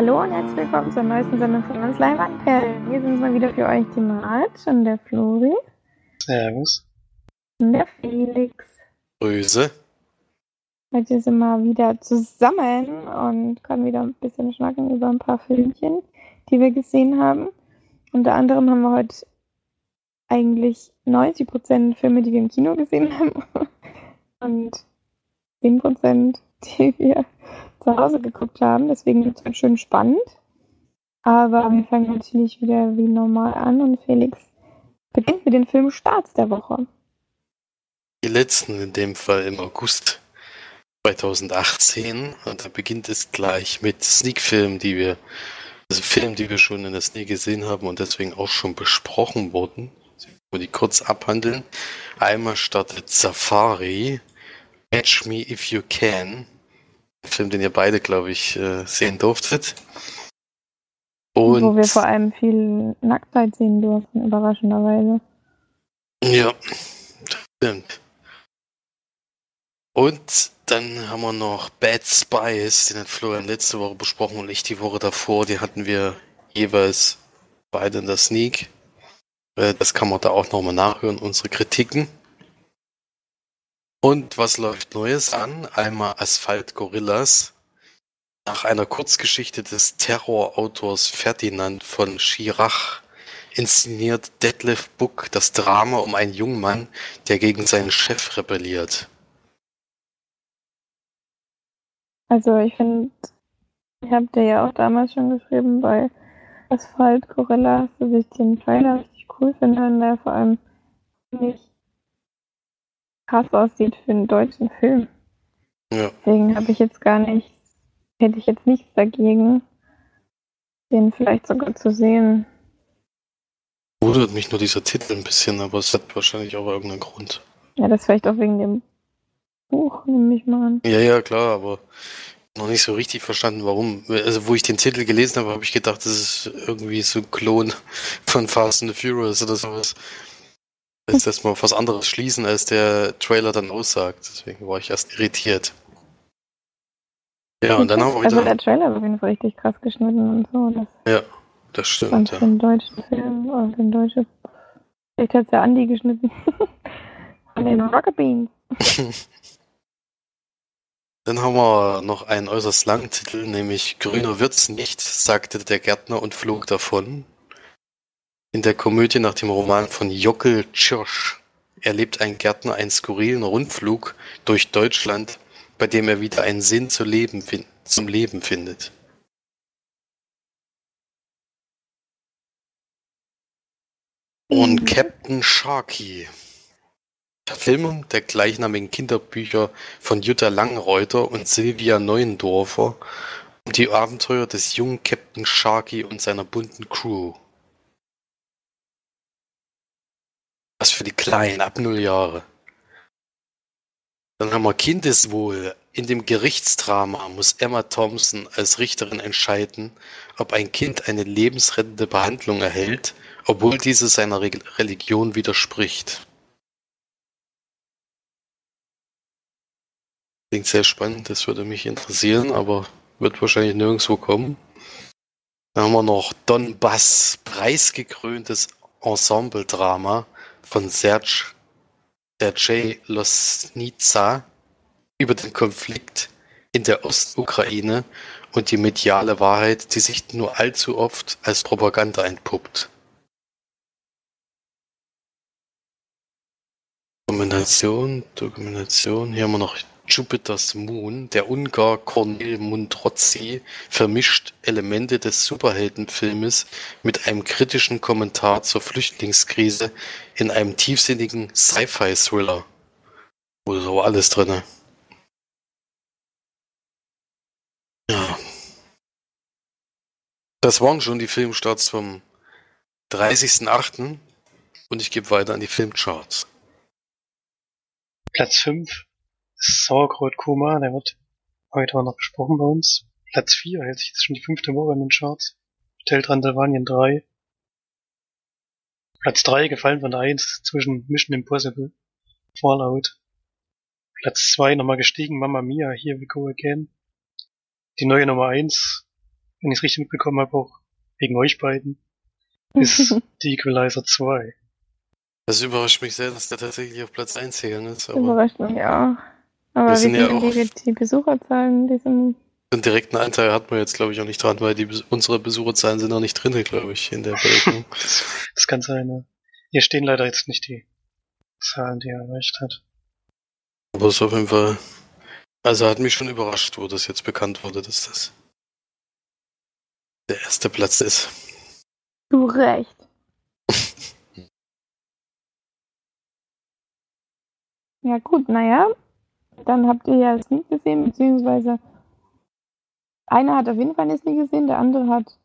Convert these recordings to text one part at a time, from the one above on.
Hallo und herzlich willkommen zur neuesten Sendung von uns Leinwandperlen. Hier sind mal wieder für euch die Marge und der Flori. Servus. Und der Felix. Grüße. Heute sind wir wieder zusammen und können wieder ein bisschen schnacken über ein paar Filmchen, die wir gesehen haben. Unter anderem haben wir heute eigentlich 90% Filme, die wir im Kino gesehen haben und 10%, die wir zu Hause geguckt haben. Deswegen wird es ganz schön spannend. Aber wir fangen natürlich wieder wie normal an und Felix beginnt mit den Filmstarts der Woche. Die letzten in dem Fall im August 2018. Und da beginnt es gleich mit Sneak-Filmen, die wir, also Filmen, die wir schon in der Sneak gesehen haben und deswegen auch schon besprochen wurden. Ich die kurz abhandeln. Einmal startet Safari, Catch Me If You Can. Ein Film, den ihr beide, glaube ich, äh, sehen durftet. Und Wo wir vor allem viel Nacktheit sehen durften, überraschenderweise. Ja, stimmt. Und dann haben wir noch Bad Spies, den hat Florian letzte Woche besprochen und ich die Woche davor. Die hatten wir jeweils beide in der Sneak. Äh, das kann man da auch nochmal nachhören, unsere Kritiken. Und was läuft Neues an? Einmal Asphalt Gorillas. Nach einer Kurzgeschichte des Terrorautors Ferdinand von Schirach inszeniert Detlef Buck das Drama um einen jungen Mann, der gegen seinen Chef rebelliert. Also ich finde, ich habe dir ja auch damals schon geschrieben bei Asphalt Gorillas, dass ich den Trailer richtig cool finde und vor allem nicht krass aussieht für einen deutschen Film. Ja. Deswegen habe ich jetzt gar nicht, hätte ich jetzt nichts dagegen, den vielleicht sogar zu sehen. Wundert mich nur dieser Titel ein bisschen, aber es hat wahrscheinlich auch irgendeinen Grund. Ja, das vielleicht auch wegen dem Buch, nehme ich mal an. Ja, ja, klar, aber noch nicht so richtig verstanden, warum. Also, wo ich den Titel gelesen habe, habe ich gedacht, das ist irgendwie so ein Klon von Fast and the Furious oder sowas lässt erstmal auf was anderes schließen, als der Trailer dann aussagt. Deswegen war ich erst irritiert. Ja, und dann haben wir wieder... Also der Trailer war auf jeden Fall richtig krass geschnitten und so. Das ja, das stimmt. Ja. Für den deutschen Film für den deutschen... Vielleicht hat es ja Andi geschnitten. Von den Rocket Beans. Dann haben wir noch einen äußerst langen Titel, nämlich Grüner wird's nicht, sagte der Gärtner und flog davon. In der Komödie nach dem Roman von Jockel Tschirsch erlebt ein Gärtner einen skurrilen Rundflug durch Deutschland, bei dem er wieder einen Sinn zum Leben findet. Und. Captain Sharky. Verfilmung der gleichnamigen Kinderbücher von Jutta Langreuter und Silvia Neuendorfer um die Abenteuer des jungen Captain Sharky und seiner bunten Crew. Was für die Kleinen ab null Jahre. Dann haben wir Kindeswohl. In dem Gerichtsdrama muss Emma Thompson als Richterin entscheiden, ob ein Kind eine lebensrettende Behandlung erhält, obwohl diese seiner Re Religion widerspricht. Klingt sehr spannend, das würde mich interessieren, aber wird wahrscheinlich nirgendwo kommen. Dann haben wir noch Donbass, preisgekröntes Ensemble-Drama von Serge Sergej Losnica über den Konflikt in der Ostukraine und die mediale Wahrheit, die sich nur allzu oft als Propaganda entpuppt. Dokumentation, Dokumentation, hier haben wir noch Jupiter's Moon, der Ungar Cornel Muntrozzi vermischt Elemente des Superheldenfilmes mit einem kritischen Kommentar zur Flüchtlingskrise in einem tiefsinnigen Sci-Fi-Thriller. Ist so alles drin. Ja. Das waren schon die Filmstarts vom 30.08. und ich gebe weiter an die Filmcharts. Platz 5 Sauerkraut Koma, der wird heute auch noch besprochen bei uns. Platz 4 hält sich jetzt schon die fünfte Woche in den Charts. Hotel Transylvanien 3. Platz 3 gefallen von der 1 zwischen Mission Impossible, Fallout. Platz 2 nochmal gestiegen, Mamma Mia, Here We Go Again. Die neue Nummer 1 wenn ich es richtig mitbekommen habe, auch wegen euch beiden, ist die Equalizer 2. Das überrascht mich sehr, dass der tatsächlich auf Platz 1 gegangen ist. Aber Überrascht mich auch. Aber Wir wir sind ja auch- die, Besucherzahlen, die sind einen direkten Anteil hat man jetzt, glaube ich, auch nicht dran, weil die, unsere Besucherzahlen sind noch nicht drin, glaube ich, in der Berechnung. Das, kann sein, ja. Hier stehen leider jetzt nicht die Zahlen, die er erreicht hat. Aber es ist auf jeden Fall. Also hat mich schon überrascht, wo das jetzt bekannt wurde, dass das der erste Platz ist. zu Recht. Ja gut, naja, dann habt ihr ja Sneak gesehen, beziehungsweise einer hat auf jeden Fall eine Sneak gesehen, der andere hat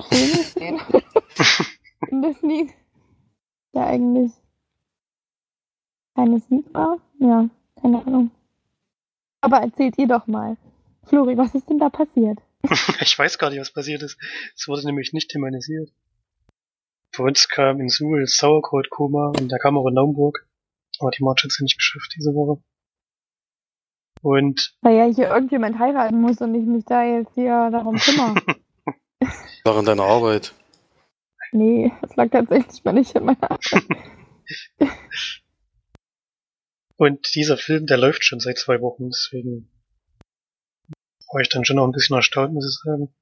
Film gesehen. In der Sneak. Der eigentlich keine Sneak war. Ja, keine Ahnung. Aber erzählt ihr doch mal. Flori, was ist denn da passiert? ich weiß gar nicht, was passiert ist. Es wurde nämlich nicht thematisiert. Bei uns kam in Suhl Sauerkrautkoma und der kam auch in Naumburg. Aber die March hat es nicht geschafft diese Woche. Und Weil ja hier irgendjemand heiraten muss und ich mich da jetzt hier darum kümmere. War in deiner Arbeit. nee, das lag tatsächlich mal nicht in meiner Arbeit. Und dieser Film, der läuft schon seit zwei Wochen, deswegen war ich dann schon noch ein bisschen erstaunt, muss ich sagen.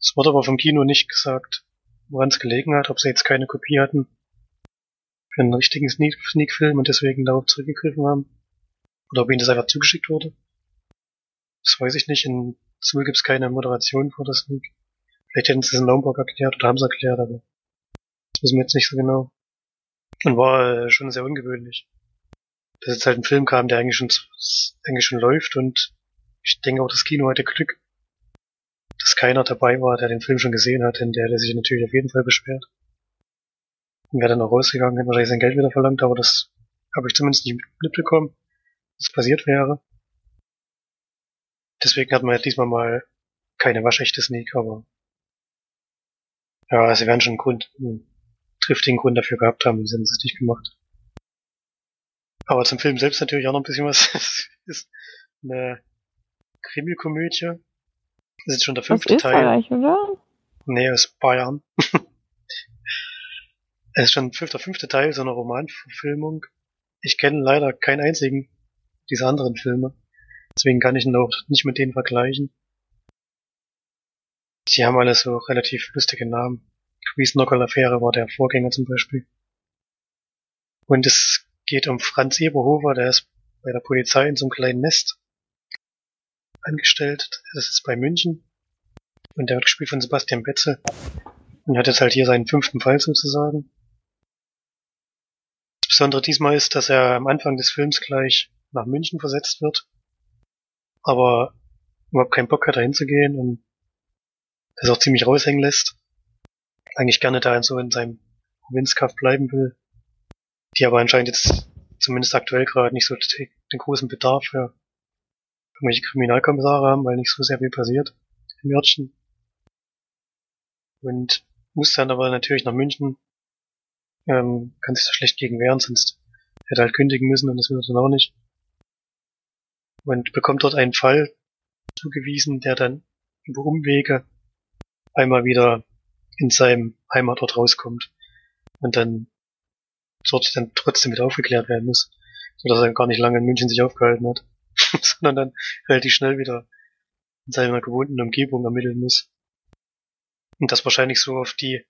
Es wurde aber vom Kino nicht gesagt, woran es gelegen hat, ob sie jetzt keine Kopie hatten für einen richtigen Sneak- Sneak-Film und deswegen darauf zurückgegriffen haben. Oder ob ihnen das einfach zugeschickt wurde. Das weiß ich nicht. In Suhl gibt es keine Moderation vor der Sneak. Vielleicht hätten sie es in Naumburg erklärt oder haben es erklärt, aber das wissen wir jetzt nicht so genau. Und war äh, schon sehr ungewöhnlich dass jetzt halt ein Film kam, der eigentlich schon, eigentlich schon läuft und ich denke auch, das Kino hatte Glück, dass keiner dabei war, der den Film schon gesehen hat, denn der hätte sich natürlich auf jeden Fall beschwert. Und wäre dann auch rausgegangen, hätte wahrscheinlich sein Geld wieder verlangt, aber das habe ich zumindest nicht mitbekommen, was passiert wäre. Deswegen hat man ja diesmal mal keine waschechte Sneak, aber ja, sie werden schon einen Grund, einen triftigen Grund dafür gehabt haben, sie haben es nicht gemacht. Aber zum Film selbst natürlich auch noch ein bisschen was. Es ist eine Krimi-Komödie. Das ist schon der Aus fünfte Teil. Österreich, oder? Nee, aus Bayern. es ist schon der fünfte, fünfte Teil so einer Romanverfilmung. Ich kenne leider keinen einzigen dieser anderen Filme. Deswegen kann ich ihn auch nicht mit denen vergleichen. Sie haben alle so relativ lustige Namen. Quiz-Knockerl-Affäre war der Vorgänger zum Beispiel. Und es geht um Franz Eberhofer, der ist bei der Polizei in so einem kleinen Nest angestellt. Das ist bei München. Und der wird gespielt von Sebastian Betzel. Und hat jetzt halt hier seinen fünften Fall sozusagen. Das Besondere diesmal ist, dass er am Anfang des Films gleich nach München versetzt wird. Aber überhaupt keinen Bock hat, da hinzugehen und das auch ziemlich raushängen lässt. Eigentlich gerne da in so in seinem Provinzkaff bleiben will. Die aber anscheinend jetzt zumindest aktuell gerade nicht so den großen Bedarf für irgendwelche Kriminalkommissare haben, weil nicht so sehr viel passiert im Örtchen. Und muss dann aber natürlich nach München, ähm, kann sich da schlecht gegen wehren, sonst hätte er halt kündigen müssen und das will er dann auch nicht. Und bekommt dort einen Fall zugewiesen, der dann über Umwege einmal wieder in seinem Heimatort rauskommt und dann dort dann trotzdem wieder aufgeklärt werden muss, sodass er gar nicht lange in München sich aufgehalten hat, sondern dann relativ schnell wieder in seiner gewohnten Umgebung ermitteln muss. Und das wahrscheinlich so auf die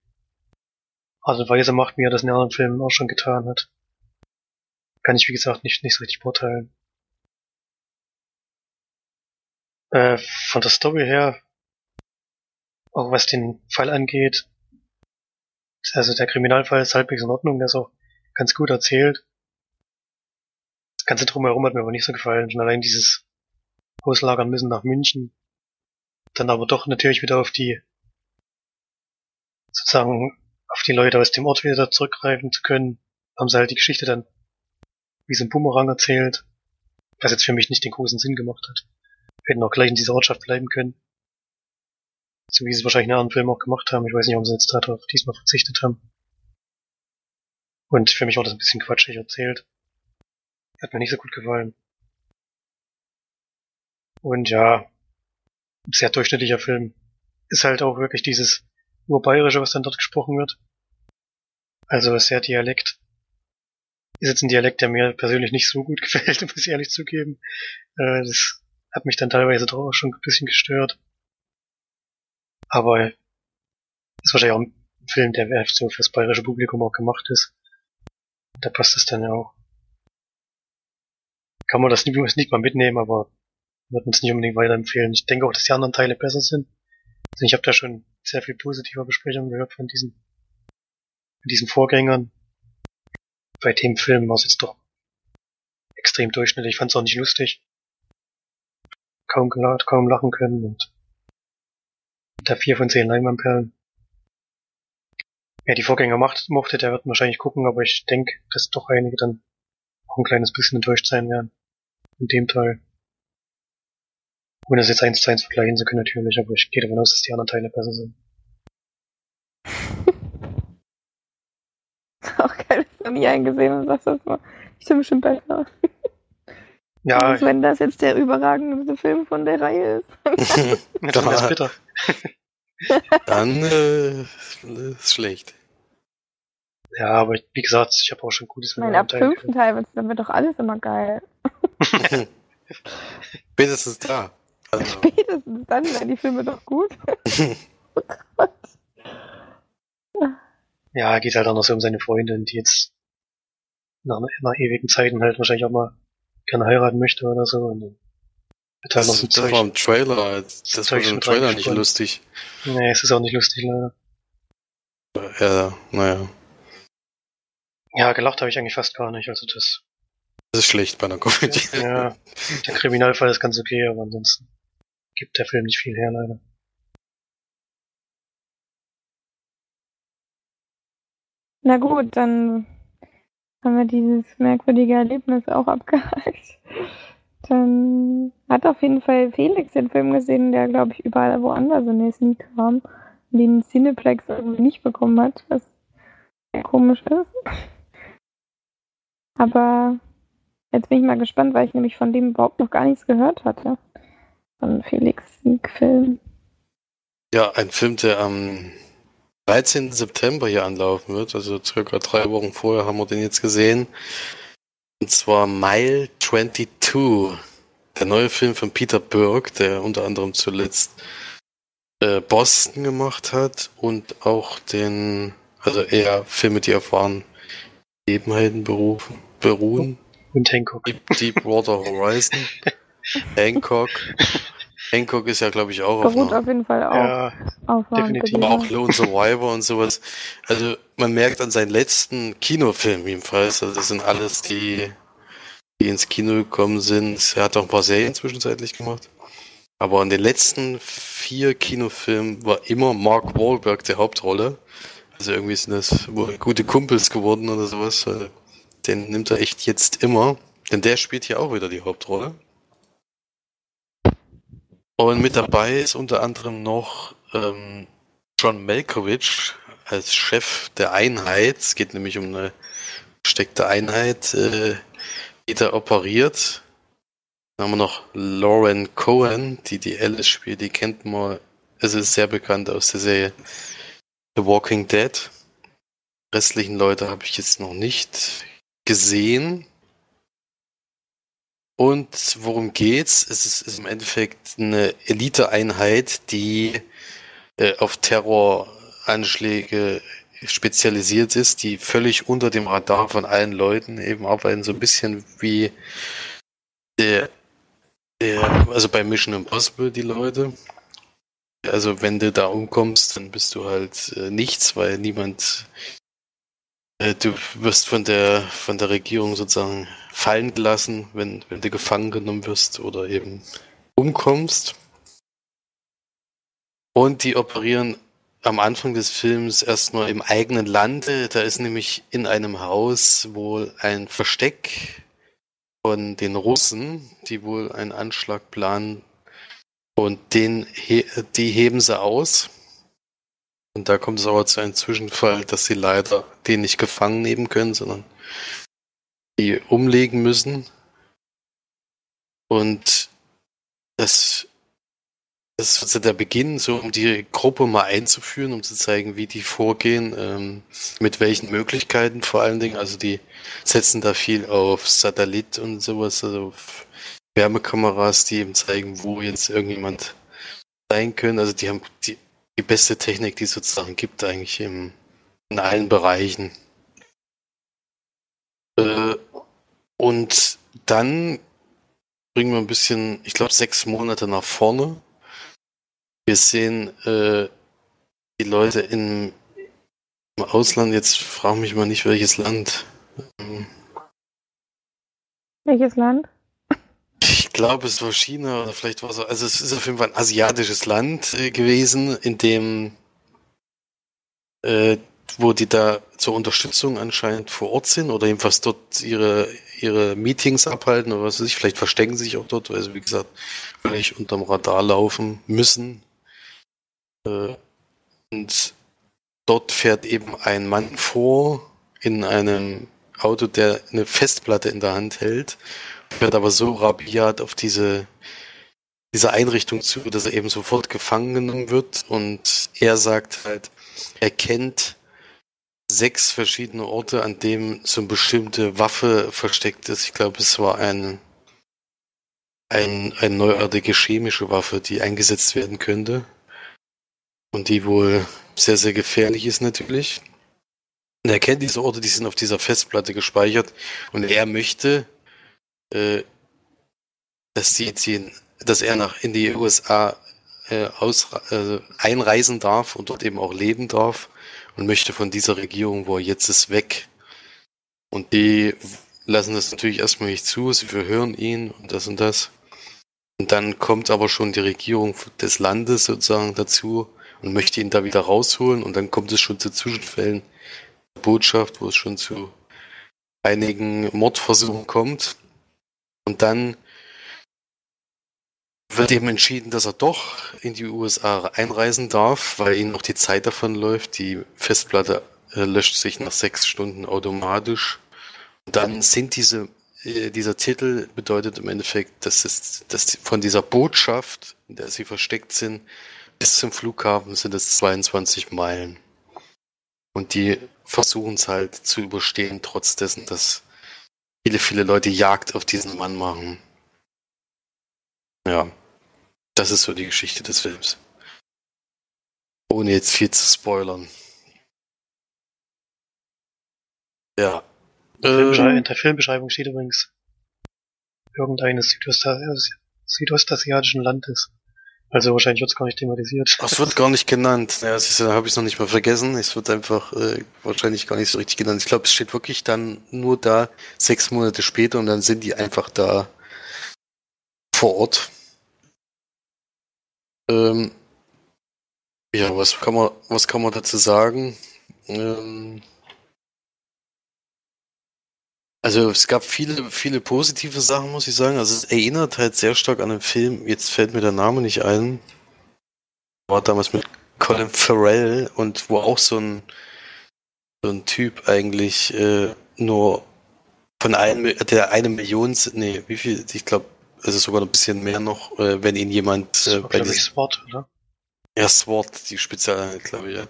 Art und Weise macht, wie er das in anderen Filmen auch schon getan hat. Kann ich, wie gesagt, nicht, nicht so richtig beurteilen. Äh, von der Story her, auch was den Fall angeht, also der Kriminalfall ist halbwegs in Ordnung, der ist auch ganz gut erzählt. Das Ganze drumherum hat mir aber nicht so gefallen. Schon allein dieses Auslagern müssen nach München. Dann aber doch natürlich wieder auf die, sozusagen, auf die Leute aus dem Ort wieder zurückgreifen zu können, haben sie halt die Geschichte dann wie so ein Bumerang erzählt, was jetzt für mich nicht den großen Sinn gemacht hat. Hätten auch gleich in dieser Ortschaft bleiben können. So wie sie es wahrscheinlich in anderen Filmen auch gemacht haben. Ich weiß nicht, warum sie jetzt darauf diesmal verzichtet haben. Und für mich war das ein bisschen quatschig erzählt. Hat mir nicht so gut gefallen. Und ja, sehr durchschnittlicher Film. ist halt auch wirklich dieses Urbayerische, was dann dort gesprochen wird. Also sehr Dialekt. Ist jetzt ein Dialekt, der mir persönlich nicht so gut gefällt, muss ich ehrlich zugeben. Äh, das hat mich dann teilweise doch auch schon ein bisschen gestört. Aber ist wahrscheinlich auch ein Film, der so fürs bayerische Publikum auch gemacht ist. Da passt es dann ja auch. Kann man das nicht mal mitnehmen, aber würde uns nicht unbedingt weiterempfehlen. Ich denke auch, dass die anderen Teile besser sind. Also ich habe da schon sehr viel positive Besprechungen gehört von diesen, von diesen Vorgängern. Bei dem Film war es jetzt doch extrem durchschnittlich. Ich fand es auch nicht lustig. Kaum kaum lachen können und da vier von zehn Leinwandperlen. Wer die Vorgänger macht, mochte, der wird wahrscheinlich gucken, aber ich denke, dass doch einige dann auch ein kleines bisschen enttäuscht sein werden. In dem Teil. Ohne das jetzt eins zu eins vergleichen zu können natürlich, aber ich gehe davon aus, dass die anderen Teile besser sind. Auch geil, dass du nie eingesehen sagst das mal. Ich bin bestimmt besser. Ja. Also, wenn das jetzt der überragendste Film von der Reihe ist. dann wäre es bitter. Dann äh, ist schlecht. Ja, aber wie gesagt, ich habe auch schon gutes Ich meine, ab fünften Teil dann wird doch alles immer geil. Spätestens da. Also. Spätestens dann werden die Filme doch gut. oh Gott. Ja, geht halt auch noch so um seine Freundin, die jetzt nach, nach ewigen Zeiten halt wahrscheinlich auch mal gerne heiraten möchte oder so. Und dann wird halt das, noch das war im Trailer. Das, das war im Trailer nicht lustig. Nee, es ist auch nicht lustig, leider. Ja, naja. Ja, gelacht habe ich eigentlich fast gar nicht, also das. Das ist schlecht bei einer Komödie. Ja, der Kriminalfall ist ganz okay, aber ansonsten gibt der Film nicht viel her, leider. Na gut, dann haben wir dieses merkwürdige Erlebnis auch abgehakt. Dann hat auf jeden Fall Felix den Film gesehen, der, glaube ich, überall woanders in der Sneak kam, den Cineplex irgendwie nicht bekommen hat, was sehr komisch ist. Aber jetzt bin ich mal gespannt, weil ich nämlich von dem überhaupt noch gar nichts gehört hatte. Von Felix Sneak-Film. Ja, ein Film, der am 13. September hier anlaufen wird. Also circa drei Wochen vorher haben wir den jetzt gesehen. Und zwar Mile 22. Der neue Film von Peter Burke, der unter anderem zuletzt äh, Boston gemacht hat und auch den, also eher Filme, die auf wahren Begebenheiten berufen, beruhen. Und Hancock. Deep, Deepwater Horizon. Hancock. Hancock ist ja, glaube ich, auch Beruht auf, auf jeden Fall auch. Ja, auf definitiv. Aber auch Lone Survivor und sowas. Also man merkt an seinen letzten Kinofilm jedenfalls, also das sind alles die, die ins Kino gekommen sind. Er hat auch ein paar Serien zwischenzeitlich gemacht. Aber in den letzten vier Kinofilmen war immer Mark Wahlberg die Hauptrolle. Also irgendwie sind das gute Kumpels geworden oder sowas. Den nimmt er echt jetzt immer. Denn der spielt hier auch wieder die Hauptrolle. Und mit dabei ist unter anderem noch ähm, John Malkovich als Chef der Einheit. Es geht nämlich um eine versteckte Einheit, äh, die da operiert. Dann haben wir noch Lauren Cohen, die die Alice spielt. Die kennt man, es ist sehr bekannt aus der Serie The Walking Dead. Die restlichen Leute habe ich jetzt noch nicht gesehen. Und worum geht's? Es ist, ist im Endeffekt eine Eliteeinheit, die äh, auf Terroranschläge spezialisiert ist, die völlig unter dem Radar von allen Leuten eben arbeiten, so ein bisschen wie der, der also bei Mission Impossible die Leute. Also wenn du da umkommst, dann bist du halt äh, nichts, weil niemand du wirst von der, von der Regierung sozusagen fallen gelassen, wenn, wenn du gefangen genommen wirst oder eben umkommst. Und die operieren am Anfang des Films erstmal im eigenen Lande. Da ist nämlich in einem Haus wohl ein Versteck von den Russen, die wohl einen Anschlag planen. Und den, die heben sie aus und da kommt es aber zu einem Zwischenfall, dass sie leider den nicht gefangen nehmen können, sondern die umlegen müssen. Und das das ist der Beginn, so um die Gruppe mal einzuführen, um zu zeigen, wie die vorgehen, ähm, mit welchen Möglichkeiten vor allen Dingen. Also die setzen da viel auf Satellit und sowas, also auf Wärmekameras, die eben zeigen, wo jetzt irgendjemand sein können. Also die haben die, die beste Technik, die es sozusagen gibt, eigentlich im, in allen Bereichen. Äh, und dann bringen wir ein bisschen, ich glaube, sechs Monate nach vorne. Wir sehen äh, die Leute in, im Ausland, jetzt frage mich mal nicht, welches Land. Ähm, Welches Land? Ich glaube, es war China oder vielleicht war es, also es ist auf jeden Fall ein asiatisches Land äh, gewesen, in dem, äh, wo die da zur Unterstützung anscheinend vor Ort sind oder jedenfalls dort ihre, ihre Meetings abhalten oder was weiß ich, vielleicht verstecken sie sich auch dort, weil sie, wie gesagt, völlig unterm Radar laufen müssen. Äh, und dort fährt eben ein Mann vor in einem Auto, der eine Festplatte in der Hand hält fährt aber so rabiat auf diese, diese Einrichtung zu, dass er eben sofort gefangen genommen wird. Und er sagt halt, er kennt sechs verschiedene Orte, an dem so eine bestimmte Waffe versteckt ist. Ich glaube, es war ein, ein, eine neuartige chemische Waffe, die eingesetzt werden könnte. Und die wohl sehr, sehr gefährlich ist natürlich. Und er kennt diese Orte, die sind auf dieser Festplatte gespeichert. Und er möchte äh, dass sie ziehen, dass er nach in die USA äh, aus, äh, einreisen darf und dort eben auch leben darf und möchte von dieser Regierung, wo er jetzt ist, weg. Und die lassen das natürlich erstmal nicht zu, sie verhören ihn und das und das. Und dann kommt aber schon die Regierung des Landes sozusagen dazu und möchte ihn da wieder rausholen und dann kommt es schon zu Zwischenfällen Botschaft, wo es schon zu einigen Mordversuchen kommt. Und dann wird eben entschieden, dass er doch in die USA einreisen darf, weil ihm noch die Zeit davon läuft. Die Festplatte äh, löscht sich nach sechs Stunden automatisch. Und dann sind diese, äh, dieser Titel bedeutet im Endeffekt, dass es, dass von dieser Botschaft, in der sie versteckt sind, bis zum Flughafen sind es 22 Meilen. Und die versuchen es halt zu überstehen, trotz dessen, dass viele, viele Leute Jagd auf diesen Mann machen. Ja, das ist so die Geschichte des Films. Ohne jetzt viel zu spoilern. Ja. Ähm, in der Filmbeschreibung steht übrigens irgendeines südostasiatischen Landes. Also wahrscheinlich wird es gar nicht thematisiert. Es wird gar nicht genannt. Ja, das habe ich noch nicht mal vergessen. Es wird einfach äh, wahrscheinlich gar nicht so richtig genannt. Ich glaube, es steht wirklich dann nur da sechs Monate später und dann sind die einfach da vor Ort. Ähm, ja, was kann man, was kann man dazu sagen? Ähm, also es gab viele, viele positive Sachen, muss ich sagen. Also es erinnert halt sehr stark an einen Film, jetzt fällt mir der Name nicht ein. War damals mit Colin Farrell und wo auch so ein, so ein Typ eigentlich äh, nur von einem, der eine Million, nee, wie viel, ich glaube, es ist sogar ein bisschen mehr noch, äh, wenn ihn jemand äh, bei diesem... Sword, oder? Ja, Sword, die Spezialeinheit, glaube ich, ja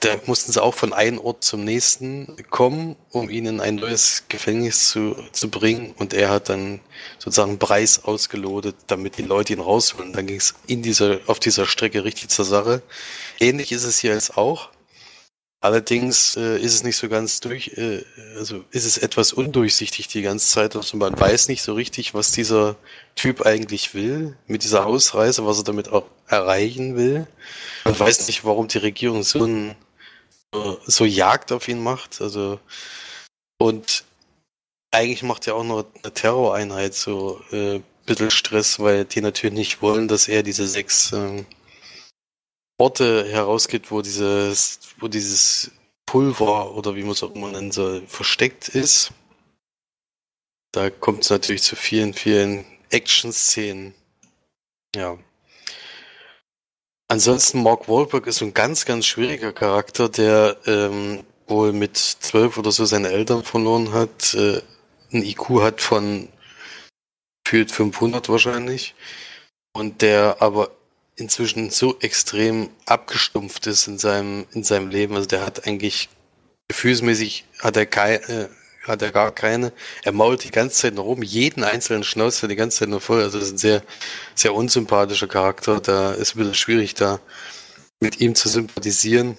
da mussten sie auch von einem Ort zum nächsten kommen, um ihn in ein neues Gefängnis zu, zu bringen. Und er hat dann sozusagen einen Preis ausgelotet, damit die Leute ihn rausholen. Dann ging es in dieser, auf dieser Strecke richtig zur Sache. Ähnlich ist es hier jetzt auch. Allerdings äh, ist es nicht so ganz durch, äh, also ist es etwas undurchsichtig die ganze Zeit. Also man weiß nicht so richtig, was dieser Typ eigentlich will mit dieser Ausreise, was er damit auch erreichen will. Man weiß nicht, warum die Regierung so ein so Jagd auf ihn macht. Also und eigentlich macht ja auch noch eine Terroreinheit so äh, bisschen Stress, weil die natürlich nicht wollen, dass er diese sechs äh, Orte herausgibt, wo dieses, wo dieses Pulver oder wie man es auch immer nennen soll, versteckt ist. Da kommt es natürlich zu vielen, vielen Action-Szenen. Ja. Ansonsten Mark Wahlberg ist ein ganz, ganz schwieriger Charakter, der ähm, wohl mit zwölf oder so seine Eltern verloren hat, äh, ein IQ hat von gefühlt 500 wahrscheinlich und der aber inzwischen so extrem abgestumpft ist in seinem, in seinem Leben. Also der hat eigentlich gefühlsmäßig hat er kein, äh, hat er gar keine. Er mault die ganze Zeit noch rum, jeden einzelnen Schnauze er die ganze Zeit noch voll. Also das ist ein sehr, sehr unsympathischer Charakter. Da ist ein bisschen schwierig, da mit ihm zu sympathisieren.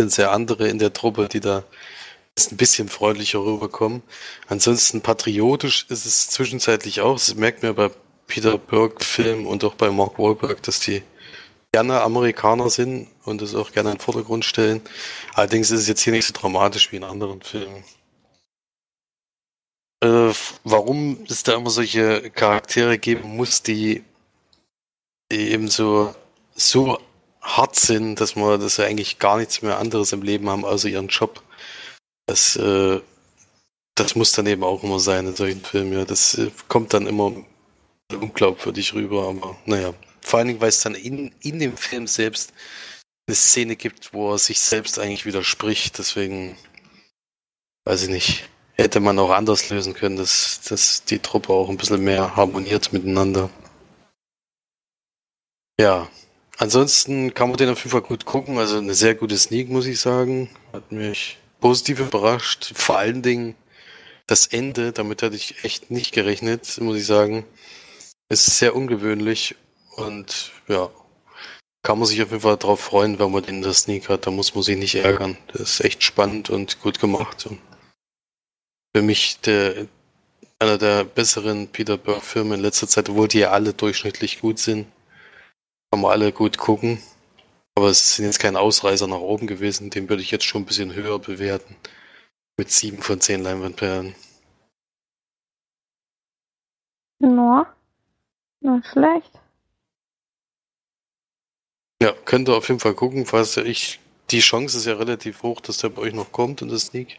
Sind sehr andere in der Truppe, die da ein bisschen freundlicher rüberkommen. Ansonsten patriotisch ist es zwischenzeitlich auch. Das merkt man bei Peter Berg-Filmen und auch bei Mark Wahlberg, dass die gerne Amerikaner sind und das auch gerne in den Vordergrund stellen. Allerdings ist es jetzt hier nicht so dramatisch wie in anderen Filmen. Äh, warum es da immer solche Charaktere geben muss, die, die eben so, so hart sind, dass man, dass sie eigentlich gar nichts mehr anderes im Leben haben, außer ihren Job. Das, äh, das muss dann eben auch immer sein in solchen Filmen, ja. Das äh, kommt dann immer unglaubwürdig rüber, aber naja. Vor allen Dingen, weil es dann in, in dem Film selbst eine Szene gibt, wo er sich selbst eigentlich widerspricht. Deswegen, weiß ich nicht, hätte man auch anders lösen können, dass, dass die Truppe auch ein bisschen mehr harmoniert miteinander. Ja, ansonsten kann man den auf jeden Fall gut gucken. Also eine sehr gute Sneak, muss ich sagen. Hat mich positiv überrascht. Vor allen Dingen das Ende, damit hatte ich echt nicht gerechnet, muss ich sagen. Ist sehr ungewöhnlich und ja, kann man sich auf jeden Fall darauf freuen, wenn man den in der Sneak hat. Da muss man sich nicht ärgern. Das ist echt spannend und gut gemacht. Und für mich der, einer der besseren Peter Burke-Filme in letzter Zeit, obwohl die ja alle durchschnittlich gut sind. Kann man alle gut gucken. Aber es sind jetzt kein Ausreißer nach oben gewesen. Den würde ich jetzt schon ein bisschen höher bewerten. Mit sieben von zehn Leinwandperlen. Ja. Na, schlecht. Ja, könnt ihr auf jeden Fall gucken, falls ich. Die Chance ist ja relativ hoch, dass der bei euch noch kommt in der Sneak.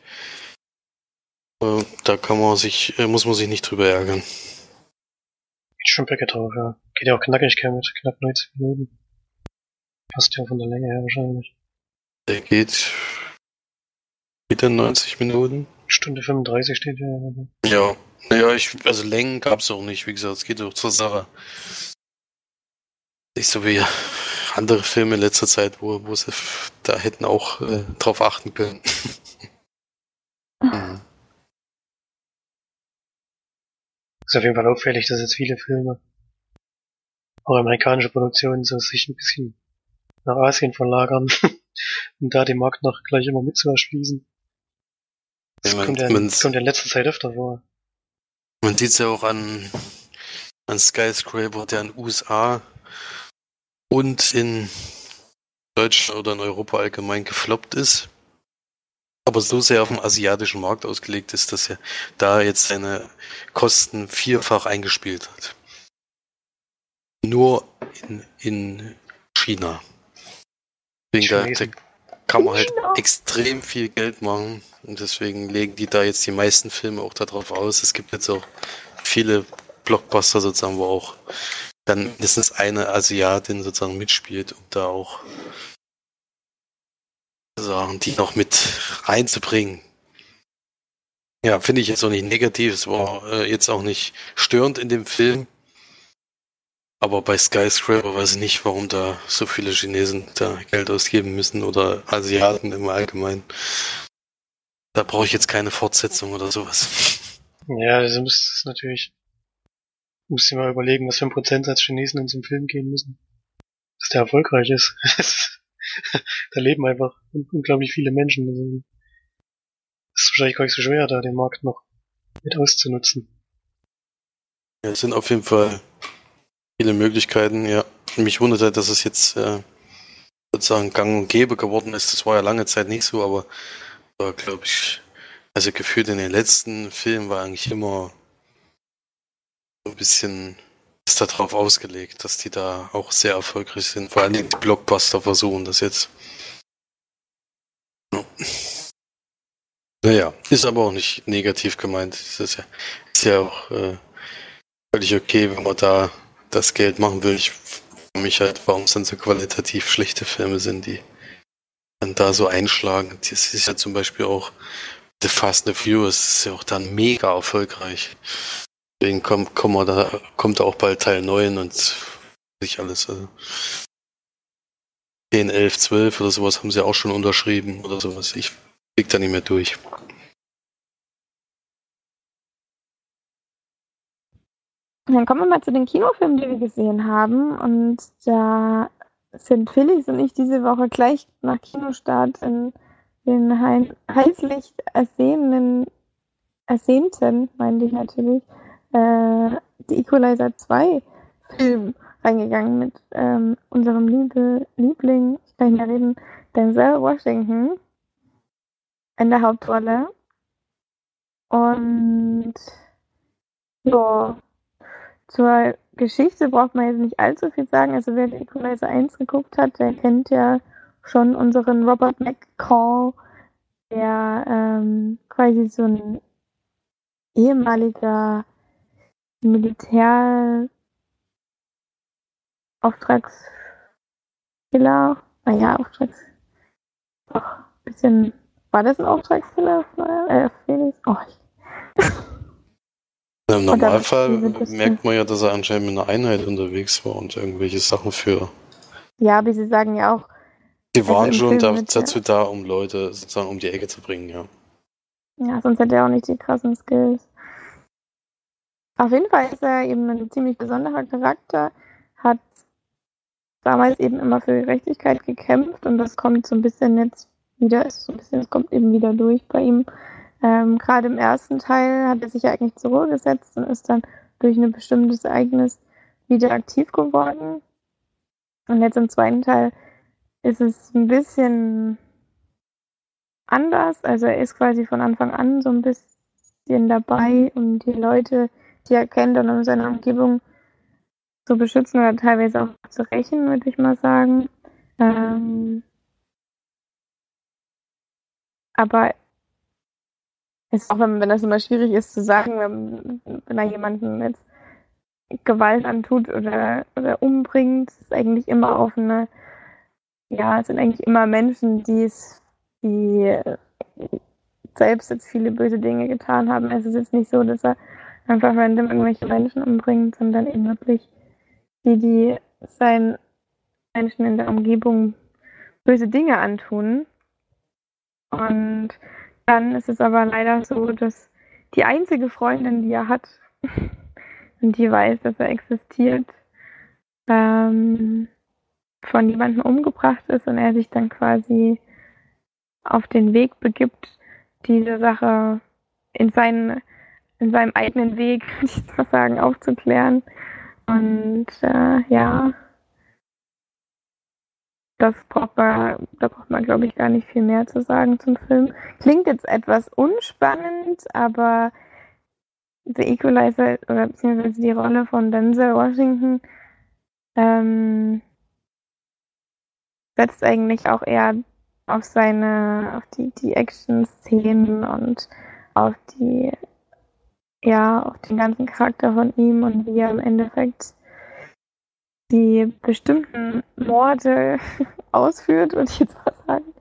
Äh, da kann man sich, äh, muss man sich nicht drüber ärgern. Geht schon Böcke drauf, ja. Geht ja auch knackig mit knapp 90 Minuten. Passt ja von der Länge her wahrscheinlich. Der geht wieder 90 Minuten. Stunde 35 steht ja. Ja, naja, ich, also Längen gab es auch nicht, wie gesagt, es geht auch zur Sache. Nicht so wie andere Filme in letzter Zeit, wo, wo sie da hätten auch äh, drauf achten können. mhm. Ist auf jeden Fall auffällig, dass jetzt viele Filme, auch amerikanische Produktionen, so sich ein bisschen nach Asien verlagern und da den Markt noch gleich immer mit zu erschließen. Das ja, kommt, ja, kommt ja in letzter Zeit öfter vor. Man sieht es ja auch an, an Skyscraper, der in den USA und in Deutschland oder in Europa allgemein gefloppt ist. Aber so sehr auf dem asiatischen Markt ausgelegt ist, dass er da jetzt seine Kosten vierfach eingespielt hat. Nur in, in China. Deswegen da, da kann man halt extrem viel Geld machen. Und deswegen legen die da jetzt die meisten Filme auch darauf aus. Es gibt jetzt auch viele Blockbuster sozusagen, wo auch dann mindestens eine Asiatin sozusagen mitspielt, um da auch Sachen, die noch mit reinzubringen. Ja, finde ich jetzt auch nicht negativ. Es war äh, jetzt auch nicht störend in dem Film. Aber bei Skyscraper weiß ich nicht, warum da so viele Chinesen da Geld ausgeben müssen oder Asiaten im Allgemeinen. Da brauche ich jetzt keine Fortsetzung oder sowas. Ja, also muss es natürlich, muss ich mal überlegen, was für ein Prozentsatz Chinesen in so einen Film gehen müssen. Dass der erfolgreich ist. da leben einfach unglaublich viele Menschen. Deswegen ist wahrscheinlich gar nicht so schwer, da den Markt noch mit auszunutzen. Ja, es sind auf jeden Fall viele Möglichkeiten, ja. Mich wundert halt, dass es jetzt äh, sozusagen gang und gäbe geworden ist. Das war ja lange Zeit nicht so, aber war, glaube ich, also gefühlt in den letzten Filmen war eigentlich immer ein bisschen ist da drauf ausgelegt, dass die da auch sehr erfolgreich sind. Vor allem die Blockbuster versuchen das jetzt. Ja. Naja, ist aber auch nicht negativ gemeint. Ist ja, ist ja auch äh, völlig okay, wenn man da das Geld machen will. Ich frage mich halt, warum es dann so qualitativ schlechte Filme sind, die dann da so einschlagen. Das ist ja zum Beispiel auch The Fast and the Furious, ist ja auch dann mega erfolgreich. Deswegen kommt, kommt, da, kommt da auch bald Teil 9 und sich alles. Also 10, 11, 12 oder sowas haben sie auch schon unterschrieben oder sowas. Ich blick da nicht mehr durch. Dann kommen wir mal zu den Kinofilmen, die wir gesehen haben. Und da sind Felix und ich diese Woche gleich nach Kinostart in den heißlich ersehenen, ersehnten, meinte ich natürlich, äh, die Equalizer 2 Film reingegangen mit ähm, unserem Liebe, Liebling, ich kann nicht mehr reden, Denzel Washington in der Hauptrolle. Und ja, zur Geschichte braucht man jetzt nicht allzu viel sagen. Also wer die Equalizer 1 geguckt hat, der kennt ja schon unseren Robert McCall, der ähm, quasi so ein ehemaliger Militär Auftragskiller. Naja, Auftrags. Doch, bisschen. War das ein Auftragskiller? Äh, Felix? Oh, ich im Normalfall merkt man ja, dass er anscheinend mit einer Einheit unterwegs war und irgendwelche Sachen für. Ja, aber sie sagen ja auch. Sie also waren schon da, dazu da, um Leute sozusagen um die Ecke zu bringen, ja. Ja, sonst hätte er auch nicht die krassen Skills. Auf jeden Fall ist er eben ein ziemlich besonderer Charakter, hat damals eben immer für Gerechtigkeit gekämpft und das kommt so ein bisschen jetzt wieder, so ein bisschen, es kommt eben wieder durch bei ihm. Ähm, Gerade im ersten Teil hat er sich ja eigentlich zur Ruhe gesetzt und ist dann durch ein bestimmtes Ereignis wieder aktiv geworden. Und jetzt im zweiten Teil ist es ein bisschen anders. Also er ist quasi von Anfang an so ein bisschen dabei, um die Leute, die er kennt und um seine Umgebung zu beschützen oder teilweise auch zu rächen, würde ich mal sagen. Ähm, aber ist auch wenn, wenn das immer schwierig ist zu sagen, wenn, wenn da jemanden jetzt Gewalt antut oder, oder umbringt, ist eigentlich immer auf eine, ja, es sind eigentlich immer Menschen, die es, die selbst jetzt viele böse Dinge getan haben. Es ist jetzt nicht so, dass er einfach random irgendwelche Menschen umbringt, sondern eben wirklich die, die seinen Menschen in der Umgebung böse Dinge antun. Und dann ist es aber leider so, dass die einzige Freundin, die er hat, und die weiß, dass er existiert, ähm, von jemandem umgebracht ist und er sich dann quasi auf den Weg begibt, diese Sache in, seinen, in seinem eigenen Weg, würde ich sagen, aufzuklären. Und äh, ja, das braucht man, da braucht man, glaube ich, gar nicht viel mehr zu sagen zum Film. Klingt jetzt etwas unspannend, aber The Equalizer oder beziehungsweise die Rolle von Denzel Washington ähm, setzt eigentlich auch eher auf seine, auf die, die Action-Szenen und auf die, ja, auf den ganzen Charakter von ihm und wie er im Endeffekt die bestimmten Morde ausführt, würde ich jetzt mal sagen.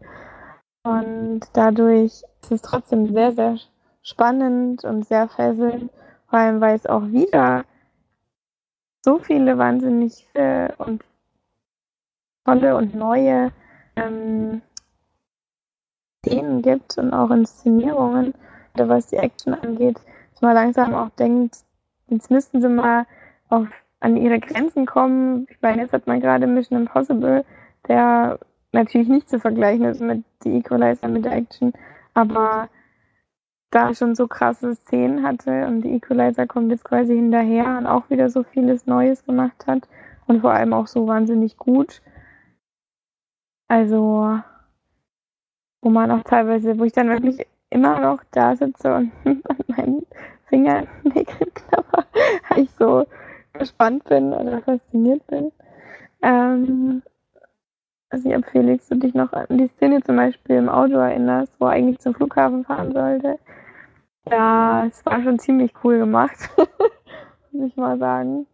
Und dadurch ist es trotzdem sehr, sehr spannend und sehr fesselnd, vor allem weil es auch wieder so viele wahnsinnig äh, und tolle und neue ähm, Szenen gibt und auch Inszenierungen, was die Action angeht, dass man langsam auch denkt, jetzt müssten sie mal auf an ihre Grenzen kommen. Ich meine, jetzt hat man gerade Mission Impossible, der natürlich nicht zu vergleichen ist mit die Equalizer mit der Action, aber da schon so krasse Szenen hatte und die Equalizer kommt jetzt quasi hinterher und auch wieder so vieles Neues gemacht hat und vor allem auch so wahnsinnig gut. Also, wo man auch teilweise, wo ich dann wirklich immer noch da sitze und an meinen Fingernägeln knapper, ich so gespannt bin oder fasziniert bin. Ähm, also ich ob Felix, du dich noch an die Szene zum Beispiel im Auto erinnerst, wo er eigentlich zum Flughafen fahren sollte. Ja, es war schon ziemlich cool gemacht, muss ich mal sagen.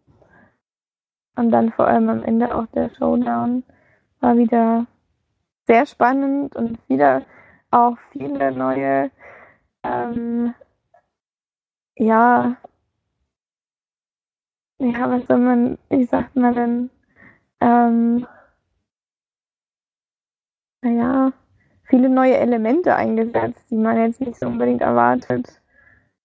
Und dann vor allem am Ende auch der Showdown war wieder sehr spannend und wieder auch viele neue ähm, ja, ja, was soll man, wie sagt man denn, ähm, naja, viele neue Elemente eingesetzt, die man jetzt nicht so unbedingt erwartet.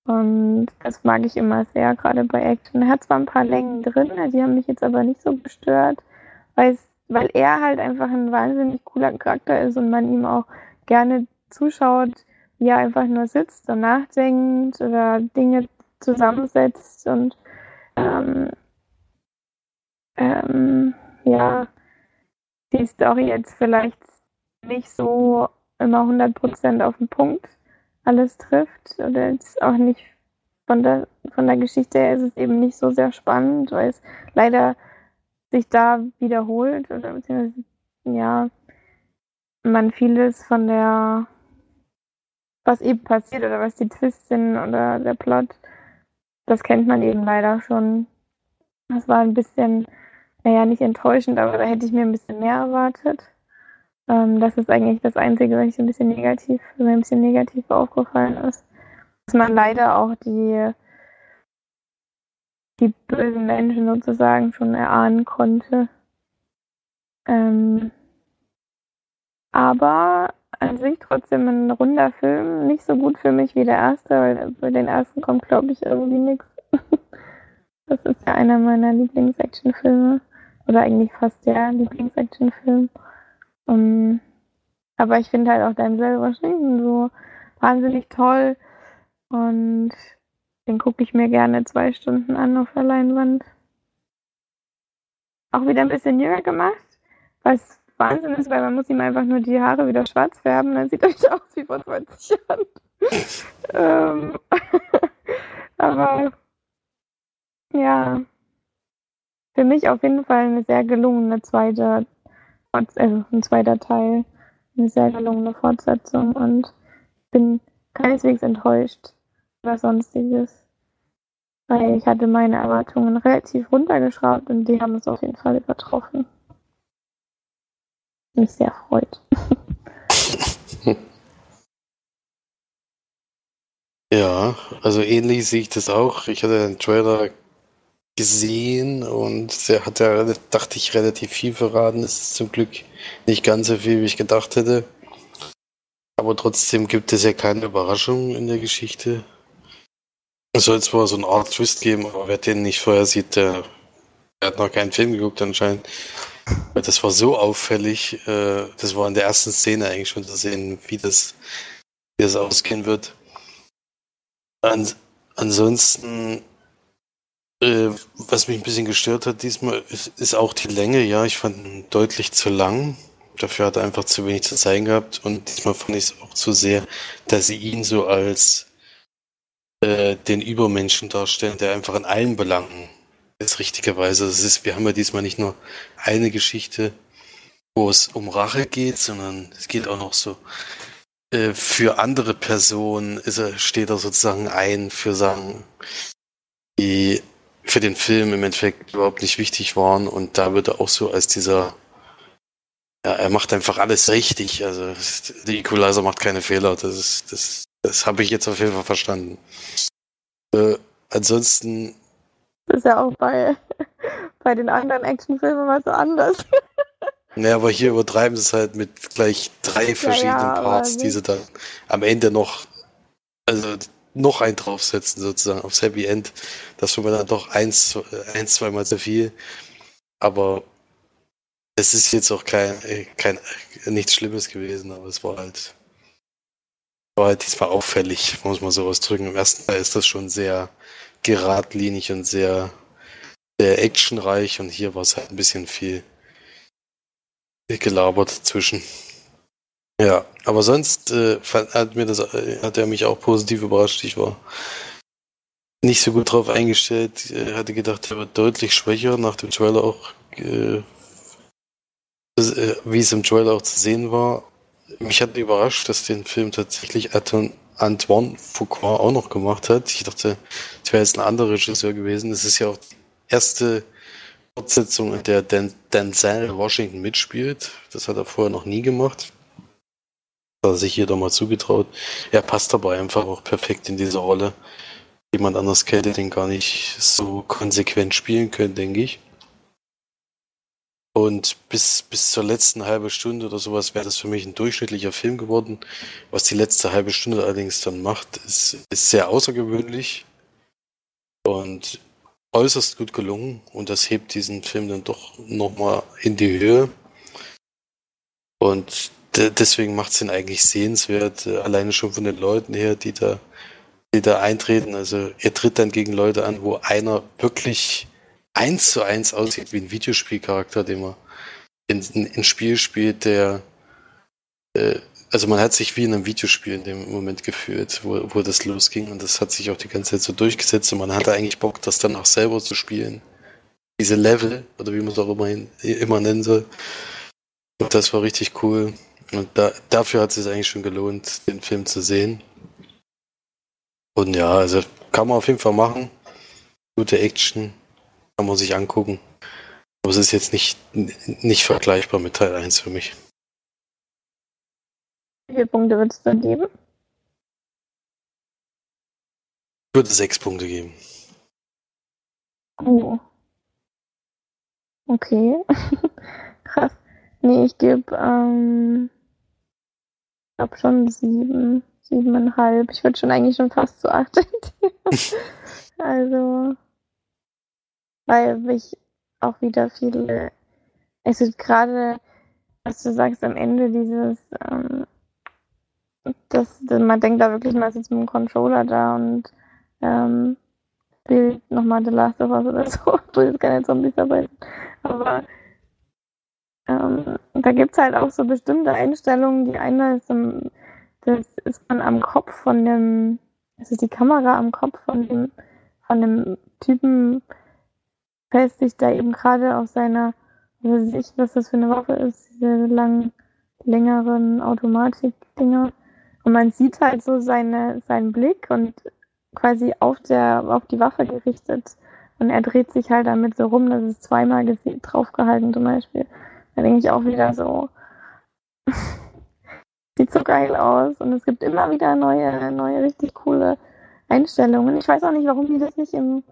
Und das mag ich immer sehr, gerade bei Action. Er hat zwar ein paar Längen drin, die haben mich jetzt aber nicht so gestört, weil, er halt einfach ein wahnsinnig cooler Charakter ist und man ihm auch gerne zuschaut, wie er einfach nur sitzt und nachdenkt oder Dinge zusammensetzt und ähm, ähm, ja, die Story jetzt vielleicht nicht so immer 100% auf den Punkt alles trifft oder jetzt auch nicht von der, von der Geschichte her ist es eben nicht so sehr spannend, weil es leider sich da wiederholt oder beziehungsweise ja, man vieles von der was eben passiert oder was die Twists sind oder der Plot, das kennt man eben leider schon. Das war ein bisschen, naja, nicht enttäuschend, aber da hätte ich mir ein bisschen mehr erwartet. Ähm, das ist eigentlich das Einzige, was ich ein bisschen negativ, mir ein bisschen negativ aufgefallen ist. Dass man leider auch die, die bösen Menschen sozusagen schon erahnen konnte. Ähm, aber an sich trotzdem ein runder Film. Nicht so gut für mich wie der erste, weil für den ersten kommt, glaube ich, irgendwie nichts. Das ist ja einer meiner Lieblings-Action-Filme. Oder eigentlich fast der Lieblings-Action-Film. Um, aber ich finde halt auch Denzel Washington so wahnsinnig toll und den gucke ich mir gerne zwei Stunden an auf der Leinwand. Auch wieder ein bisschen jünger gemacht, was Wahnsinn ist, weil man muss ihm einfach nur die Haare wieder schwarz färben, dann sieht er wieder aus wie vor 20 Jahren. ähm, aber ja, für mich auf jeden Fall eine sehr gelungene zweite also ein zweiter Teil, eine sehr gelungene Fortsetzung und bin keineswegs enttäuscht über sonstiges. Weil ich hatte meine Erwartungen relativ runtergeschraubt und die haben es auf jeden Fall übertroffen. Mich sehr freut. Ja, also ähnlich sehe ich das auch. Ich hatte den Trailer gesehen und der hat ja, dachte ich, relativ viel verraten. Es ist zum Glück nicht ganz so viel, wie ich gedacht hätte. Aber trotzdem gibt es ja keine Überraschung in der Geschichte. Es soll zwar so eine Art Twist geben, aber wer den nicht vorher sieht, der, der hat noch keinen Film geguckt anscheinend. Das war so auffällig. Äh, das war in der ersten Szene eigentlich schon zu sehen, wie das, wie das ausgehen wird. An, ansonsten äh, was mich ein bisschen gestört hat diesmal, ist, ist, auch die Länge. Ja, ich fand ihn deutlich zu lang. Dafür hat er einfach zu wenig zu zeigen gehabt. Und diesmal fand ich es auch zu sehr, dass sie ihn so als äh, den Übermenschen darstellen, der einfach in allen Belangen ist richtigerweise. Das ist, wir haben ja diesmal nicht nur eine Geschichte, wo es um Rache geht, sondern es geht auch noch so äh, für andere Personen ist er, steht er sozusagen ein für Sachen, die für den Film im Endeffekt überhaupt nicht wichtig waren. Und da wird er auch so als dieser, ja, er macht einfach alles richtig. Also der Equalizer macht keine Fehler. Das ist, das, das habe ich jetzt auf jeden Fall verstanden. Äh, ansonsten. Das ist ja auch bei, bei den anderen Actionfilmen mal so anders. Naja, aber hier übertreiben sie es halt mit gleich drei verschiedenen ja, ja, Parts, die sie dann am Ende noch, also noch einen draufsetzen, sozusagen, aufs Happy End. Das war mir dann doch eins, ein, zweimal zu viel. Aber es ist jetzt auch kein, kein, nichts Schlimmes gewesen, aber es war halt, war halt diesmal auffällig, muss man so ausdrücken. Im ersten Teil ist das schon sehr geradlinig und sehr, sehr actionreich und hier war es halt ein bisschen viel gelabert zwischen. Ja, aber sonst äh, hat mir das, äh, hat er mich auch positiv überrascht. Ich war nicht so gut drauf eingestellt. Ich hatte gedacht, er wird deutlich schwächer nach dem Trailer auch, äh, äh, wie es im Trailer auch zu sehen war. Mich hat überrascht, dass den Film tatsächlich Antoine Foucault auch noch gemacht hat. Ich dachte, es wäre jetzt ein anderer Regisseur gewesen. Es ist ja auch die erste Fortsetzung, in der Dan Denzel Washington mitspielt. Das hat er vorher noch nie gemacht hat er sich hier doch mal zugetraut. Er passt dabei einfach auch perfekt in diese Rolle. Jemand anders hätte den gar nicht so konsequent spielen können, denke ich. Und bis, bis zur letzten halben Stunde oder sowas wäre das für mich ein durchschnittlicher Film geworden. Was die letzte halbe Stunde allerdings dann macht, ist, ist sehr außergewöhnlich und äußerst gut gelungen. Und das hebt diesen Film dann doch nochmal in die Höhe. Und deswegen macht es ihn eigentlich sehenswert, äh, alleine schon von den Leuten her, die da, die da eintreten. Also er tritt dann gegen Leute an, wo einer wirklich eins zu eins aussieht wie ein Videospielcharakter, den man in, in, ein Spiel spielt, der äh, also man hat sich wie in einem Videospiel in dem Moment gefühlt, wo, wo das losging und das hat sich auch die ganze Zeit so durchgesetzt und man hatte eigentlich Bock, das dann auch selber zu spielen. Diese Level, oder wie man es auch immer, immer nennen soll. Und das war richtig cool. Und da, dafür hat es sich eigentlich schon gelohnt, den Film zu sehen. Und ja, also kann man auf jeden Fall machen. Gute Action, kann man sich angucken. Aber es ist jetzt nicht, nicht vergleichbar mit Teil 1 für mich. Wie viele Punkte wird es dann geben? Ich würde sechs Punkte geben. Oh. Okay. Krass. Nee, ich gebe, ähm, ich glaube schon sieben, siebeneinhalb. Ich würde schon eigentlich schon fast zu acht. also, weil ich auch wieder viele, also gerade, was du sagst am Ende, dieses, ähm, das, man denkt da wirklich, man sitzt mit dem Controller da und ähm, spielt nochmal The Last of Us oder so, obwohl es keine Zombies dabei sind. Aber ähm, da gibt es halt auch so bestimmte Einstellungen. Die eine ist, um, das ist man am Kopf von dem, das ist die Kamera am Kopf von dem, von dem Typen festigt da eben gerade auf seiner, weiß ich, was das für eine Waffe ist, diese langen, längeren Automatik-Dinger. Und man sieht halt so seine, seinen Blick und quasi auf der, auf die Waffe gerichtet. Und er dreht sich halt damit so rum, dass es zweimal draufgehalten zum Beispiel. Da denke ich auch wieder so, sieht so geil aus. Und es gibt immer wieder neue, neue, richtig coole Einstellungen. Ich weiß auch nicht, warum die das nicht im,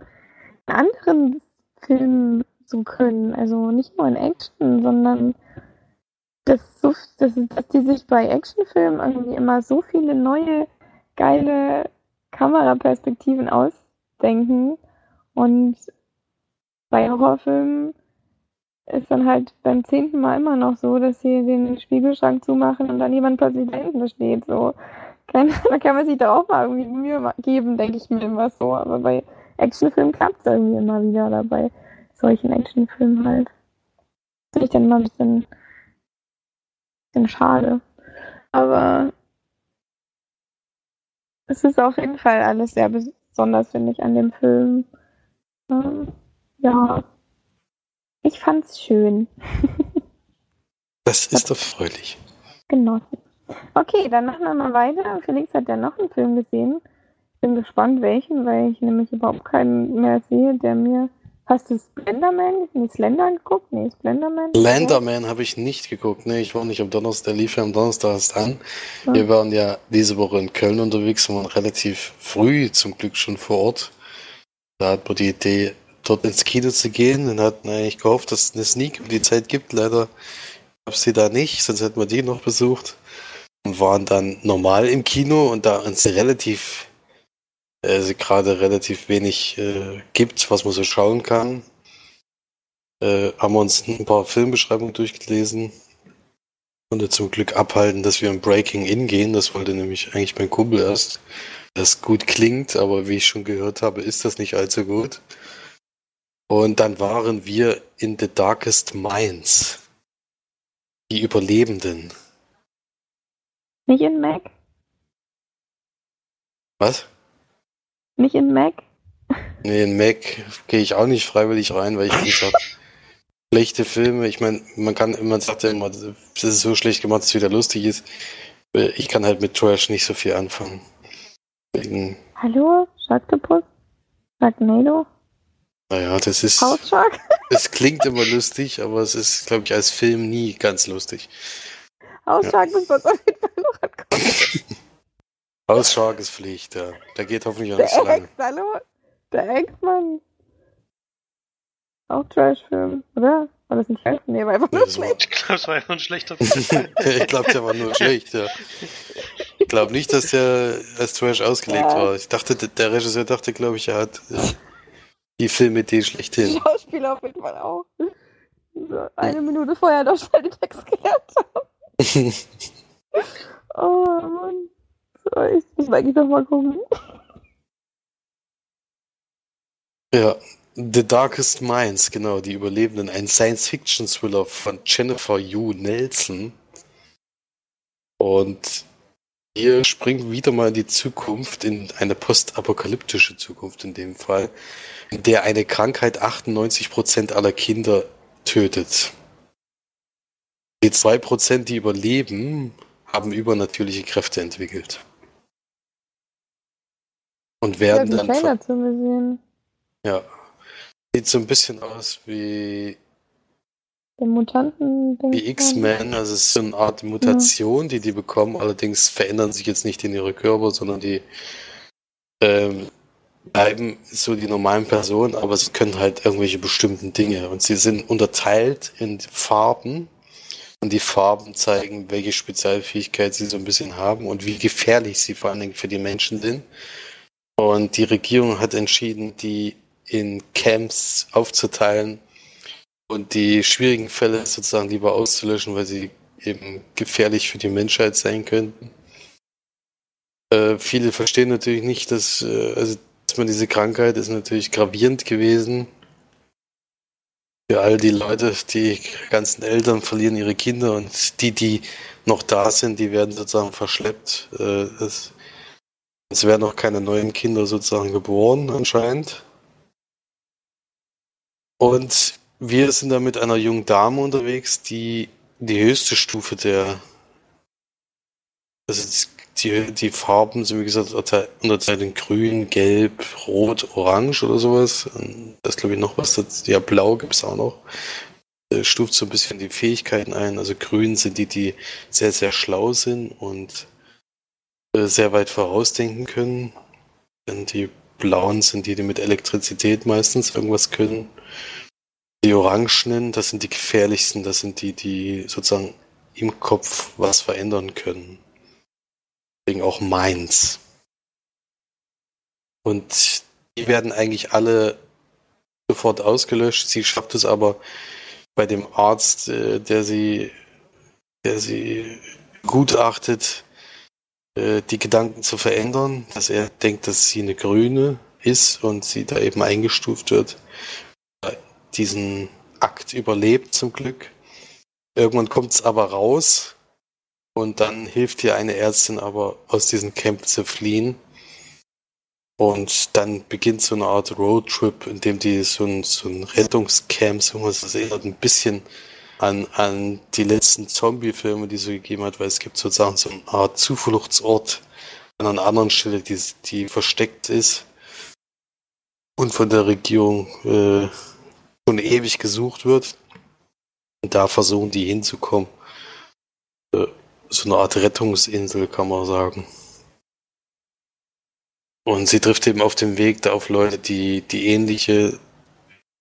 in anderen Filmen so können. Also nicht nur in Action, sondern dass, dass, dass die sich bei Actionfilmen irgendwie immer so viele neue, geile Kameraperspektiven ausdenken und bei Horrorfilmen ist dann halt beim zehnten Mal immer noch so, dass sie den Spiegelschrank zumachen und dann jemand plötzlich da hinten steht. So. Da kann man sich da auch mal irgendwie Mühe geben, denke ich mir immer so. Aber bei Actionfilmen klappt es irgendwie immer wieder dabei. Solchen Actionfilmen halt. Finde ich dann immer ein bisschen bisschen schade. Aber es ist auf jeden Fall alles sehr besonders, finde ich, an dem Film. Ähm, ja, ich fand's schön. das ist doch fröhlich. Genossen. Okay, dann machen wir mal weiter. Felix hat ja noch einen Film gesehen. Bin gespannt, welchen, weil ich nämlich überhaupt keinen mehr sehe, der mir Hast du Slenderman, nee, Slender geguckt? Nee, Slenderman? Slenderman habe ich nicht geguckt. Nee, ich war nicht am Donnerstag, der lief ja am Donnerstag erst an. Ja. Wir waren ja diese Woche in Köln unterwegs und waren relativ früh zum Glück schon vor Ort. Da hat man die Idee, dort ins Kino zu gehen und hatten eigentlich gehofft, dass es eine Sneak um die Zeit gibt. Leider gab es sie da nicht, sonst hätten wir die noch besucht. Und waren dann normal im Kino und da uns relativ äh, gerade relativ wenig äh, gibt, was man so schauen kann. Äh, haben wir uns ein paar Filmbeschreibungen durchgelesen. Konnte zum Glück abhalten, dass wir im Breaking In gehen. Das wollte nämlich eigentlich mein Kumpel erst. Das gut klingt, aber wie ich schon gehört habe, ist das nicht allzu gut. Und dann waren wir in The Darkest Minds. Die Überlebenden. Nicht in Mac? Was? Nicht in Mac? Nee, in Mac gehe ich auch nicht freiwillig rein, weil ich gesagt schlechte Filme, ich meine, man kann, man sagt ja immer, das ist so schlecht gemacht, dass es wieder lustig ist. Ich kann halt mit Trash nicht so viel anfangen. Deswegen, Hallo, Sharktopus? Sharknado? Naja, das ist. House Shark? Es klingt immer lustig, aber es ist, glaube ich, als Film nie ganz lustig. House Shark ja. muss man auf jeden Fall noch angucken. Hausschark ist Pflicht, ja. Der geht hoffentlich auch nicht so lange. Hallo? Der Ex-Mann. Auch Trash-Film, oder? War das ein Trash? Nee, war einfach Nee, nur das war- schlecht. Ich glaube, es war einfach ein schlechter Film. ich glaube, der war nur schlecht, ja. Ich glaube nicht, dass der als Trash ausgelegt Ja. war. Ich dachte, der- Regisseur dachte, glaube ich, er hat äh, die Filmidee schlechthin. Schauspieler auf jeden Fall auch. So, eine Minute vorher doch schnell den Text gelernt haben. Oh Mann. Ich muss eigentlich noch mal gucken. ja, The Darkest Minds, genau, die Überlebenden. Ein Science-Fiction-Thriller von Jennifer Yu Nelson. Und hier springen wieder mal in die Zukunft, in eine postapokalyptische Zukunft in dem Fall, in der eine Krankheit 98% aller Kinder tötet. Die 2%, die überleben, haben übernatürliche Kräfte entwickelt. Und Ich werden habe dann Trailer zu gesehen. ja. Sieht so ein bisschen aus wie, Der Mutanten. wie X-Men. Also es ist so eine Art Mutation, die die bekommen. Allerdings verändern sich jetzt nicht in ihre Körper, sondern die ähm, bleiben so die normalen Personen, aber sie können halt irgendwelche bestimmten Dinge. Und sie sind unterteilt in Farben. Und die Farben zeigen, welche Spezialfähigkeit sie so ein bisschen haben und wie gefährlich sie vor allen Dingen für die Menschen sind. Und die Regierung hat entschieden, die in Camps aufzuteilen und die schwierigen Fälle sozusagen lieber auszulöschen, weil sie eben gefährlich für die Menschheit sein könnten. Äh, viele verstehen natürlich nicht, dass, äh, also, dass man diese Krankheit ist natürlich gravierend gewesen. Für all die Leute, die ganzen Eltern verlieren ihre Kinder und die, die noch da sind, die werden sozusagen verschleppt. Äh, es, es werden noch keine neuen Kinder sozusagen geboren, anscheinend. Und wir sind da mit einer jungen Dame unterwegs, die die höchste Stufe der. Also die, die Farben sind, wie gesagt, unterteilt in grün, gelb, rot, orange oder sowas. Und Das glaube ich noch was. Das, ja, blau gibt es auch noch. Äh, Stuft so ein bisschen die Fähigkeiten ein. Also grün sind die, die sehr, sehr schlau sind und sehr weit vorausdenken können. Dann die blauen sind die, die mit Elektrizität meistens irgendwas können. Die Orangenen, das sind die gefährlichsten, das sind die, die sozusagen im Kopf was verändern können. Deswegen auch Minds. Und die werden eigentlich alle sofort ausgelöscht. Sie schafft es aber bei dem Arzt, äh, der sie, der sie gutachtet, äh, die Gedanken zu verändern, dass er denkt, dass sie eine Grüne ist und sie da eben eingestuft wird diesen Akt überlebt zum Glück. Irgendwann kommt es aber raus und dann hilft ihr eine Ärztin aber aus diesem Camp zu fliehen. Und dann beginnt so eine Art Roadtrip, in dem die so ein, so ein Rettungscamp, so was das erinnert ein bisschen an, an die letzten Zombie-Filme, die es so gegeben hat, weil es gibt sozusagen so eine Art Zufluchtsort an einer anderen Stelle, die, die versteckt ist und von der Regierung äh, schon ewig gesucht wird. Und da versuchen die hinzukommen. Äh, So eine Art Rettungsinsel, kann man sagen. Und sie trifft eben auf dem Weg da auf Leute, die, die ähnliche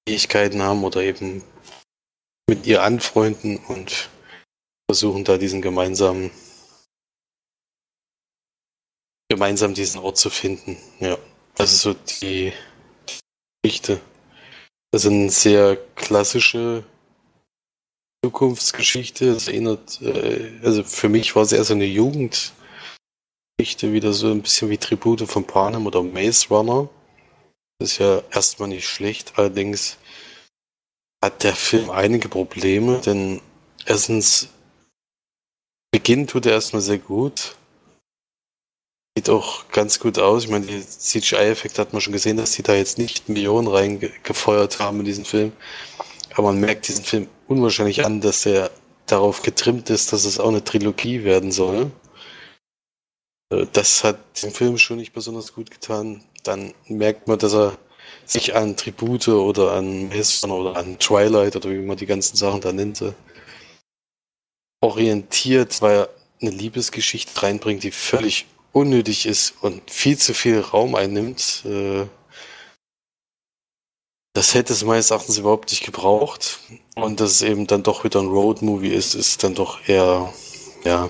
Fähigkeiten haben oder eben mit ihr anfreunden und versuchen da diesen gemeinsamen gemeinsam diesen Ort zu finden. Ja, das ist so die Geschichte. Das ist eine sehr klassische Zukunftsgeschichte. Es erinnert, äh, also für mich war es eher so eine Jugendgeschichte, wieder so ein bisschen wie Tribute von Panem oder Maze Runner. Das ist ja erstmal nicht schlecht, allerdings hat der Film einige Probleme, denn erstens beginnt tut er erstmal sehr gut. Sieht auch ganz gut aus. Ich meine, die CGI-Effekte hat man schon gesehen, dass die da jetzt nicht Millionen reingefeuert haben in diesen Film. Aber man merkt diesen Film unwahrscheinlich an, dass er darauf getrimmt ist, dass es auch eine Trilogie werden soll. Äh, Das hat dem Film schon nicht besonders gut getan. Dann merkt man, dass er sich an Tribute oder an Maze oder an Twilight oder wie man die ganzen Sachen da nannte, orientiert, weil er eine Liebesgeschichte reinbringt, die völlig unnötig ist und viel zu viel Raum einnimmt. Äh, das hätte es meines Erachtens überhaupt nicht gebraucht. Und dass es eben dann doch wieder ein Road-Movie ist, ist dann doch eher, ja,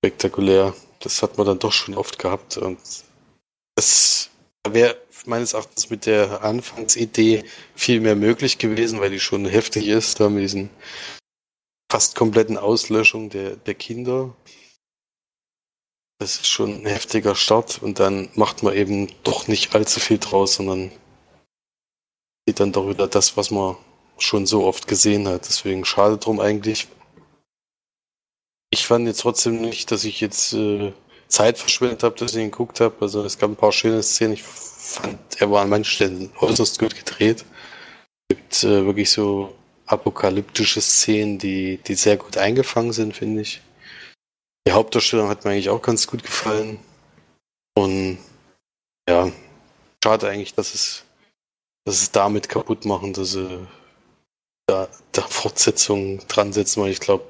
spektakulär. Das hat man dann doch schon oft gehabt. Und es wäre meines Erachtens mit der Anfangsidee viel mehr möglich gewesen, weil die schon heftig ist, da mit diesen fast kompletten Auslöschung der, der Kinder. Das ist schon ein heftiger Start und dann macht man eben doch nicht allzu viel draus, sondern sieht dann doch wieder das, was man schon so oft gesehen hat. Deswegen schade drum eigentlich. Ich fand jetzt trotzdem nicht, dass ich jetzt äh, Zeit verschwendet habe, dass ich ihn geguckt habe. Also es gab ein paar schöne Szenen. Ich fand, er war an manchen Stellen äußerst gut gedreht. Es gibt äh, wirklich so apokalyptische Szenen, die, die sehr gut eingefangen sind, finde ich. Die Hauptdarstellung hat mir eigentlich auch ganz gut gefallen. Und ja, schade eigentlich, dass es dass es damit kaputt machen, dass sie da, da Fortsetzungen dran setzen, weil ich glaube,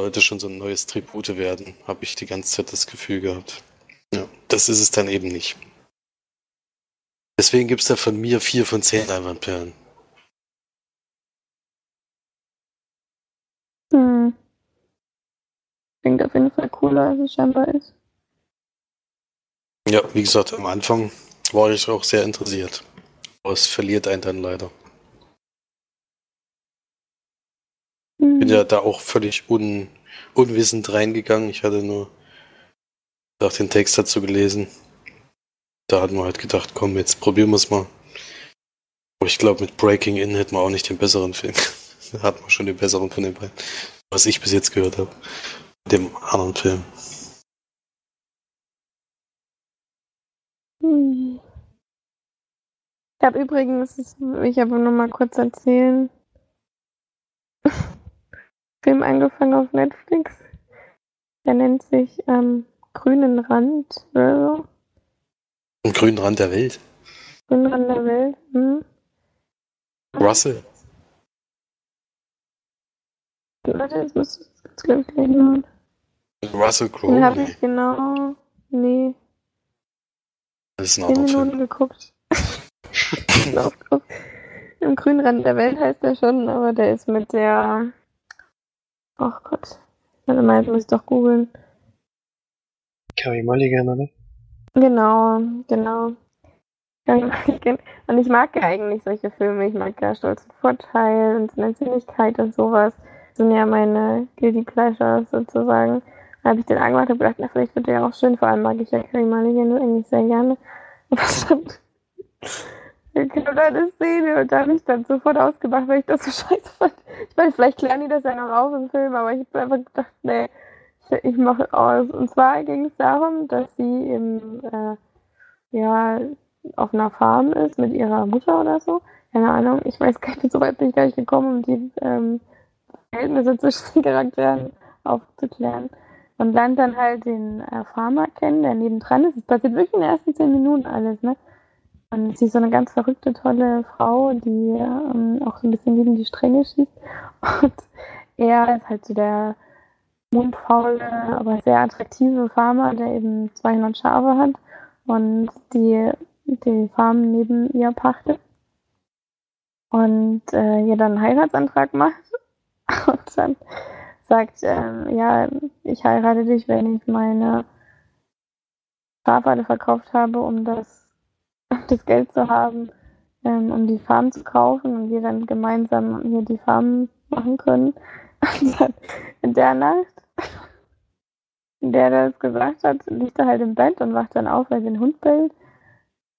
sollte schon so ein neues Tribute werden, habe ich die ganze Zeit das Gefühl gehabt. Ja, das ist es dann eben nicht. Deswegen gibt es da von mir vier von zehn Leinwandperlen. Hm. Klingt auf jeden Fall cooler, als es scheinbar ist. Ja, wie gesagt, am Anfang war ich auch sehr interessiert. Aber es verliert einen dann leider. Hm. Bin ja da auch völlig un, unwissend reingegangen. Ich hatte nur nach den Text dazu gelesen. Da hatten wir halt gedacht, komm, jetzt probieren wir es mal. Aber ich glaube, mit Breaking In hätten wir auch nicht den besseren Film. da hatten wir schon den besseren von den beiden. Was ich bis jetzt gehört habe. Dem anderen Film. Ich habe übrigens, ich habe nur mal kurz erzählen, Film angefangen auf Netflix. Der nennt sich ähm, Grünen Rand oder so. Im grünen Rand der Welt. Grünen Rand der Welt. Hm. Russell. Warte, jetzt muss ich das glaube ich gleich machen. Russell Den habe Crowe. ich genau, nee, Das ist ein 10 anderer Film. Minuten geguckt. Auf- auf- Im grünen Rand der Welt heißt der schon, aber der ist mit der. Ach Gott. Warte mal, jetzt muss ich doch googeln. Carrie Mulligan, oder? Genau, genau. Und ich mag ja eigentlich solche Filme. Ich mag ja Stolz und Vorteil und Sinnlichkeit und sowas. Das sind ja meine Guilty Pleasures sozusagen. Da habe ich den angemacht und gedacht, na, vielleicht wird der ja auch schön. Vor allem mag ich ja Carrie Mulligan eigentlich sehr gerne. Und dann genau eine Szene und da habe ich dann sofort ausgemacht, weil ich das so scheiße fand. Ich meine, vielleicht klären die das ja noch auf im Film, aber ich habe einfach gedacht, nee, ich, mache aus. Und zwar ging es darum, dass sie im, äh, ja, auf einer Farm ist mit ihrer Mutter oder so. Keine Ahnung, ich weiß gar nicht, so weit bin ich gar nicht gekommen, um die ähm, Verhältnisse zwischen den Charakteren aufzuklären. Und lernt dann halt den äh, Farmer kennen, der nebendran ist. Es passiert wirklich in den ersten zehn Minuten alles, ne? Und sie ist so eine ganz verrückte, tolle Frau, die ähm, auch so ein bisschen gegen die Stränge schießt. Und er ist halt so der mundfaule, aber sehr attraktive Farmer, der eben 200 Schafe hat und die die Farm neben ihr pachtet. Und äh, ihr dann einen Heiratsantrag macht. Und dann sagt, ähm, ja, ich heirate dich, wenn ich meine Schafe verkauft habe, um das, das Geld zu haben, ähm, um die Farm zu kaufen und wir dann gemeinsam hier die Farm machen können. Und dann in der Nacht, der er das gesagt hat, liegt er halt im Bett und wacht dann auf, weil sein Hund bellt.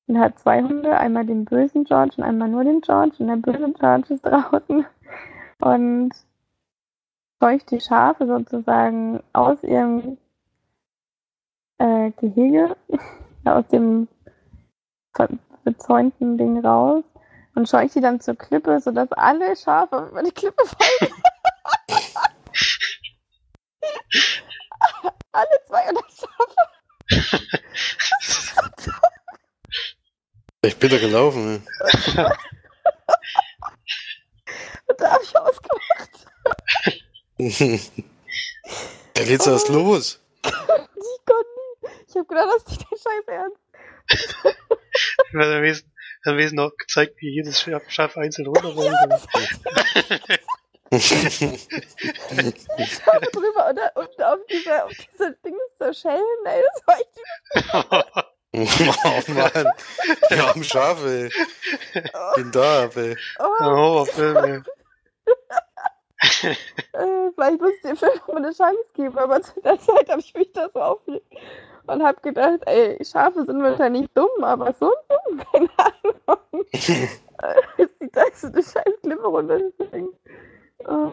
Und hat zwei Hunde, einmal den bösen George und einmal nur den George. Und der böse George ist draußen und scheucht die Schafe sozusagen aus ihrem äh, Gehege, aus dem bezäunten Ding raus und scheucht die dann zur Klippe, sodass alle Schafe über die Klippe fallen. alle 200 Schafe. Ich bin da gelaufen. Und da habe ich ausgemacht. da geht's erst los. Ich gedacht, das ist nicht der Scheiß ernst. Weil am Wesen, am Wesen noch gezeigt, wie jedes Schaf, einzeln runterrollt. Ich habe drüber und, und auf diese, auf diese Dings der Schellen, ey, das war echt oh Mann. Wir haben Schafe. oh, Bin da, ey. oh, Horrorfilm, ey. äh, Vielleicht muss ich dem Film noch mal eine Chance geben, aber zu der Zeit habe ich mich da so aufgeregt und habe gedacht, ey, Schafe sind wahrscheinlich dumm, aber so dumm, keine Ahnung. Ist die da so eine scheiß Klippe runterspringen. Oh.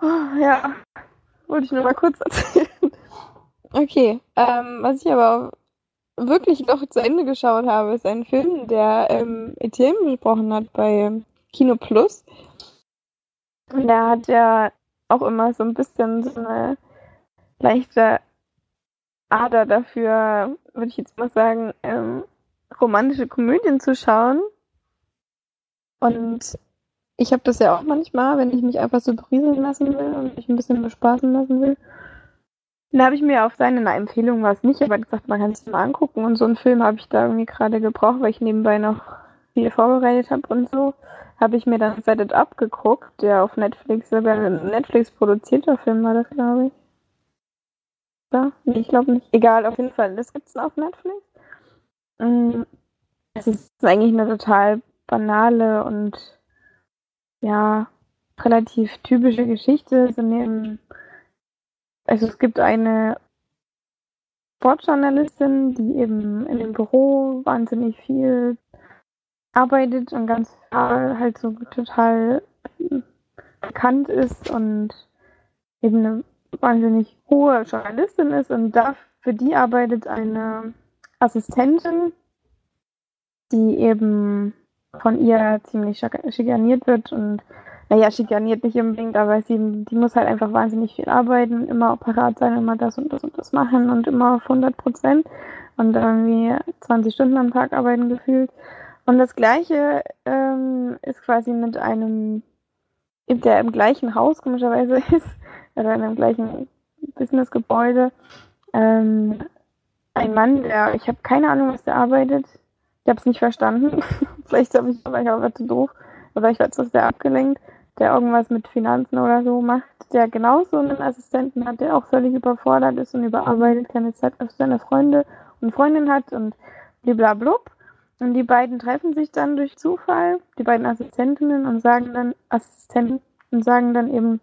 oh, ja, wollte ich nur mal kurz erzählen. Okay, ähm, was ich aber wirklich noch zu Ende geschaut habe, ist ein Film, der ähm, Etienne besprochen hat bei Kino Plus. Und der hat ja auch immer so ein bisschen so eine leichte Ader dafür, würde ich jetzt mal sagen, ähm, romantische Komödien zu schauen. Und ich habe das ja auch manchmal, wenn ich mich einfach so berieseln lassen will und mich ein bisschen bespaßen lassen will. Dann habe ich mir auf seine Empfehlung war es nicht, aber gesagt, man kann es mal angucken. Und so einen Film habe ich da irgendwie gerade gebraucht, weil ich nebenbei noch viel vorbereitet habe und so. Habe ich mir dann Set It Up geguckt, der auf Netflix, sogar ein Netflix produzierter Film war das, glaube ich. Ja, nee, ich glaube nicht. Egal, auf jeden Fall, das gibt's auf Netflix. Mm, Es ist eigentlich eine total banale und ja, relativ typische Geschichte. So neben, also es gibt eine Sportjournalistin, die eben in dem Büro wahnsinnig viel arbeitet und ganz halt so total bekannt ist und eben eine wahnsinnig hohe Journalistin ist und da für die arbeitet eine Assistentin, die eben von ihr ziemlich schika- schikaniert wird und naja, schikaniert nicht unbedingt, aber sie, die muss halt einfach wahnsinnig viel arbeiten, immer parat sein, immer das und das und das machen und immer auf 100 Prozent und irgendwie 20 Stunden am Tag arbeiten gefühlt. Und das Gleiche ähm, ist quasi mit einem, der im gleichen Haus komischerweise ist, oder in einem gleichen Businessgebäude, ähm, ein Mann, der, ich habe keine Ahnung, was der arbeitet. Ich habe es nicht verstanden. vielleicht habe ich, war ich auch zu doof. Oder ich war zu sehr abgelenkt, der irgendwas mit Finanzen oder so macht, der genauso einen Assistenten hat, der auch völlig überfordert ist und überarbeitet, keine Zeit für seine Freunde und Freundin hat und bliblablub. Und die beiden treffen sich dann durch Zufall, die beiden Assistentinnen, und sagen dann, Assistenten, und sagen dann eben,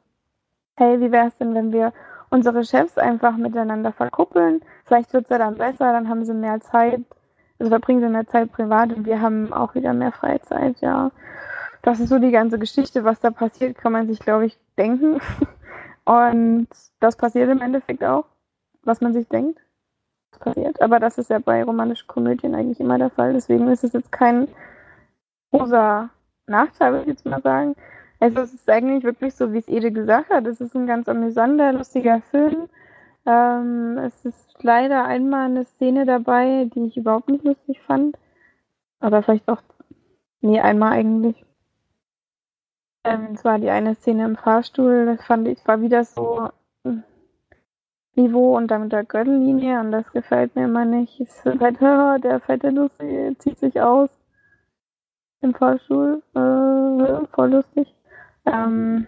hey, wie wäre es denn, wenn wir unsere Chefs einfach miteinander verkuppeln? Vielleicht wird es ja dann besser, dann haben sie mehr Zeit, also verbringen sie mehr Zeit privat und wir haben auch wieder mehr Freizeit, ja. Das ist so die ganze Geschichte, was da passiert, kann man sich, glaube ich, denken. Und das passiert im Endeffekt auch, was man sich denkt. Passiert. Aber das ist ja bei romantischen Komödien eigentlich immer der Fall. Deswegen ist es jetzt kein großer Nachteil, würde ich jetzt mal sagen. Also es ist eigentlich wirklich so, wie es Ede gesagt hat. Es ist ein ganz amüsanter, lustiger Film. Ähm, es ist leider einmal eine Szene dabei, die ich überhaupt nicht lustig fand. Oder vielleicht auch, nee, einmal eigentlich. Ähm, es war die eine Szene im Fahrstuhl, das fand ich, war wieder so hm, Niveau und dann mit der Gürtellinie und das gefällt mir immer nicht. Es ist halt, "Haha, der fette Lucy zieht sich aus im Fahrstuhl, äh, voll lustig. Ähm,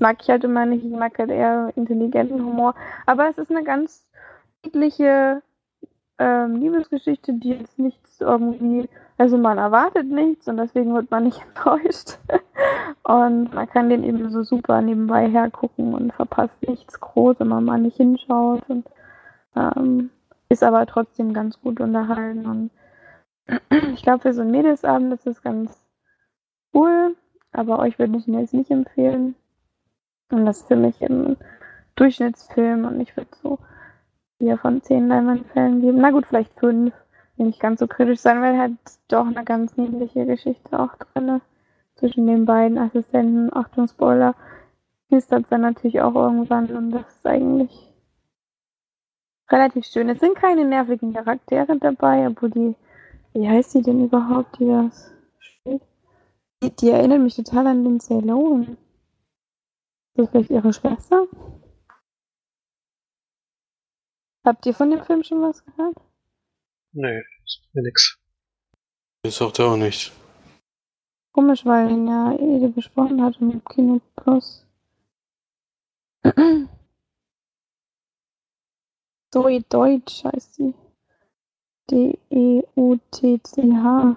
mag ich halt immer nicht, ich mag halt eher intelligenten Humor, aber es ist eine ganz friedliche ähm, Liebesgeschichte, die jetzt nichts irgendwie, also man erwartet nichts und deswegen wird man nicht enttäuscht. und man kann den eben so super nebenbei hergucken und verpasst nichts groß, wenn man mal nicht hinschaut und ähm, ist aber trotzdem ganz gut unterhalten und ich glaube für so einen Mädelsabend ist es ganz cool, aber euch würde ich ihn jetzt nicht empfehlen. Und das ist für mich ein Durchschnittsfilm und ich würde so vier von zehn Leinwandfällen geben. Na gut, vielleicht fünf. Nicht ganz so kritisch sein, weil halt doch eine ganz niedliche Geschichte auch drin. Zwischen den beiden Assistenten. Achtung, Spoiler. Knistert dann natürlich auch irgendwann und das ist eigentlich relativ schön. Es sind keine nervigen Charaktere dabei, obwohl die, wie heißt die denn überhaupt, die das spielt? Die, die erinnert mich total an Lindsay Lohan. Ist das vielleicht ihre Schwester? Habt ihr von dem Film schon was gehört? Nee, ist mir nix. Das sagt er auch nicht. Komisch, weil ihn ja Ede besprochen hat im Kino Plus. Zoe Deutsch heißt sie. E D-E-U-T-C-H.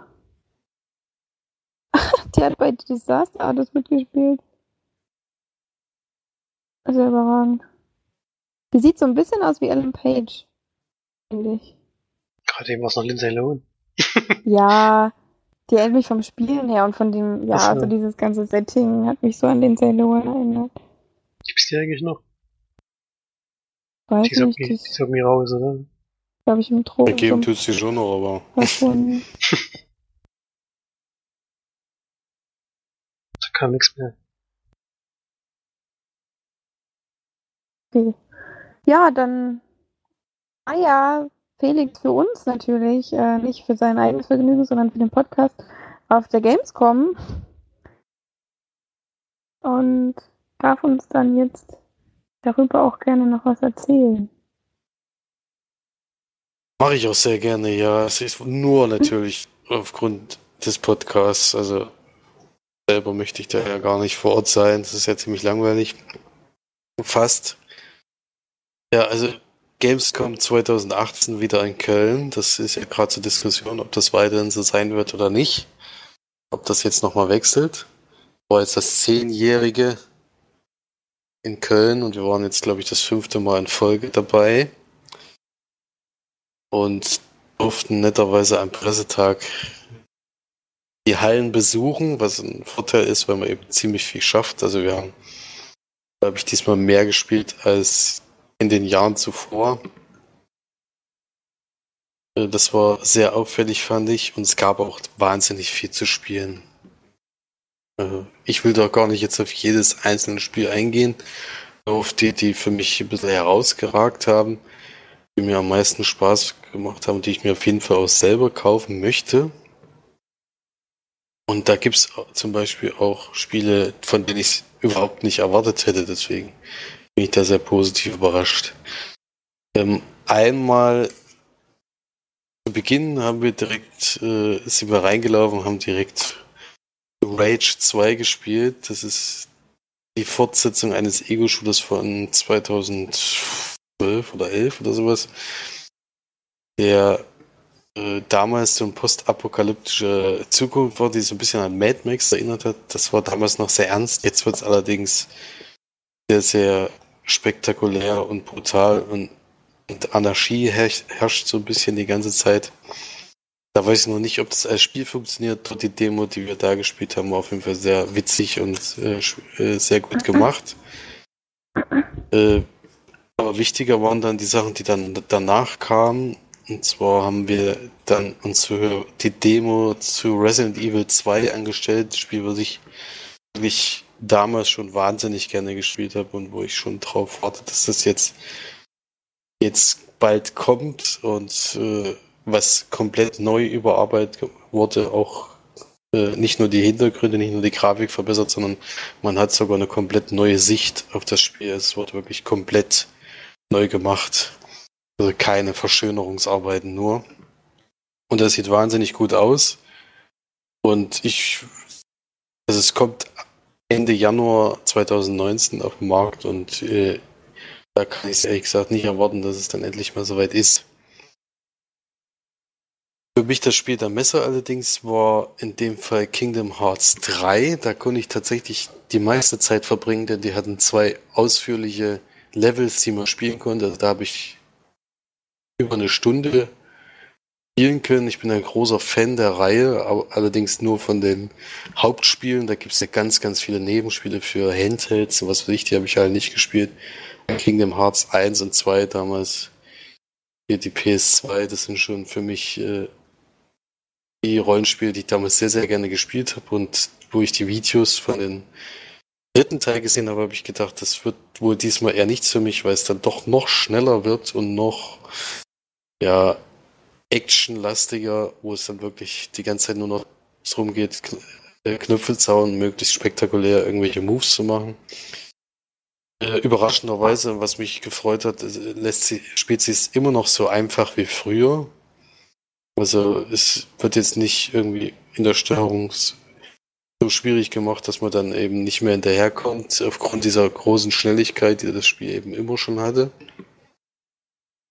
Die hat bei Disaster Artist mitgespielt. Also überragend. Die sieht so ein bisschen aus wie Ellen Page. Finde ich. Eben war es noch Lindsay Lohan. Ja, die erinnert mich vom Spielen her und von dem, ja, also dieses ganze Setting hat mich so an den Lohan erinnert. Gibt's die eigentlich noch? Weiß Die ist nicht, die die irgendwie raus, oder? glaube ich, im Drogen Ergeben tut sie schon noch, aber. Da kam nichts mehr. Okay. Ja, dann, ah ja, Felix für uns natürlich, äh, nicht für sein eigenes Vergnügen, sondern für den Podcast auf der Gamescom. Und darf uns dann jetzt darüber auch gerne noch was erzählen. mache ich auch sehr gerne, ja. Es ist nur natürlich aufgrund des Podcasts. Also selber möchte ich da ja gar nicht vor Ort sein. Das ist ja ziemlich langweilig. Fast. Ja, also Gamescom 2018 wieder in Köln. Das ist ja gerade zur Diskussion, ob das weiterhin so sein wird oder nicht. Ob das jetzt nochmal wechselt. War jetzt das zehnjährige in Köln und wir waren jetzt, glaube ich, das fünfte Mal in Folge dabei und durften netterweise am Pressetag die Hallen besuchen, was ein Vorteil ist, weil man eben ziemlich viel schafft. Also wir haben, glaube ich, diesmal mehr gespielt als in den Jahren zuvor. Äh, Das war sehr auffällig, fand ich, und es gab auch wahnsinnig viel zu spielen. Äh, Ich will doch gar nicht jetzt auf jedes einzelne Spiel eingehen, auf die, die für mich ein bisschen herausgeragt haben, die mir am meisten Spaß gemacht haben, die ich mir auf jeden Fall auch selber kaufen möchte. Und da gibt's au- zum Beispiel auch Spiele, von denen ich es überhaupt nicht erwartet hätte, deswegen bin ich da sehr positiv überrascht. Ähm, einmal zu Beginn haben wir direkt, äh, sind wir reingelaufen, haben direkt Rage 2 gespielt. Das ist die Fortsetzung eines Ego-Shooters von 2012 oder 11 oder sowas, der äh, damals so eine postapokalyptische Zukunft war, die so ein bisschen an Mad Max erinnert hat. Das war damals noch sehr ernst. Jetzt wird es allerdings sehr, sehr spektakulär und brutal und, und Anarchie herrscht, herrscht so ein bisschen die ganze Zeit. Da weiß ich noch nicht, ob das als Spiel funktioniert. Dort die Demo, die wir da gespielt haben, war auf jeden Fall sehr witzig und äh, äh, sehr gut gemacht. Äh, aber wichtiger waren dann die Sachen, die dann danach kamen. Und zwar haben wir dann uns für die Demo zu Resident Evil 2 angestellt. Das Spiel, was ich wirklich damals schon wahnsinnig gerne gespielt habe und wo ich schon drauf warte, dass das jetzt, jetzt bald kommt und äh, was komplett neu überarbeitet wurde, auch äh, nicht nur die Hintergründe, nicht nur die Grafik verbessert, sondern man hat sogar eine komplett neue Sicht auf das Spiel. Es wurde wirklich komplett neu gemacht. Also keine Verschönerungsarbeiten nur. Und das sieht wahnsinnig gut aus. Und ich, also es kommt Ende Januar 2019 auf den Markt und äh, da kann ich ehrlich gesagt nicht erwarten, dass es dann endlich mal soweit ist. Für mich das Spiel der Messe allerdings war in dem Fall Kingdom Hearts 3. Da konnte ich tatsächlich die meiste Zeit verbringen, denn die hatten zwei ausführliche Levels, die man spielen konnte. Also da habe ich über eine Stunde spielen können. Ich bin ein großer Fan der Reihe, aber allerdings nur von den Hauptspielen. Da gibt es ja ganz, ganz viele Nebenspiele für Handhelds und was weiß ich, die habe ich halt nicht gespielt. Kingdom Hearts 1 und 2 damals. Hier die PS2, das sind schon für mich äh, die Rollenspiele, die ich damals sehr, sehr gerne gespielt habe und wo ich die Videos von den dritten Teil gesehen habe, habe ich gedacht, das wird wohl diesmal eher nichts für mich, weil es dann doch noch schneller wird und noch ja actionlastiger, wo es dann wirklich die ganze Zeit nur noch darum geht, äh, Knöpfe zauen, möglichst spektakulär irgendwelche Moves zu machen. Äh, überraschenderweise, was mich gefreut hat, lässt sie, spielt sie es immer noch so einfach wie früher. Also es wird jetzt nicht irgendwie in der Steuerung so schwierig gemacht, dass man dann eben nicht mehr hinterherkommt, aufgrund dieser großen Schnelligkeit, die das Spiel eben immer schon hatte.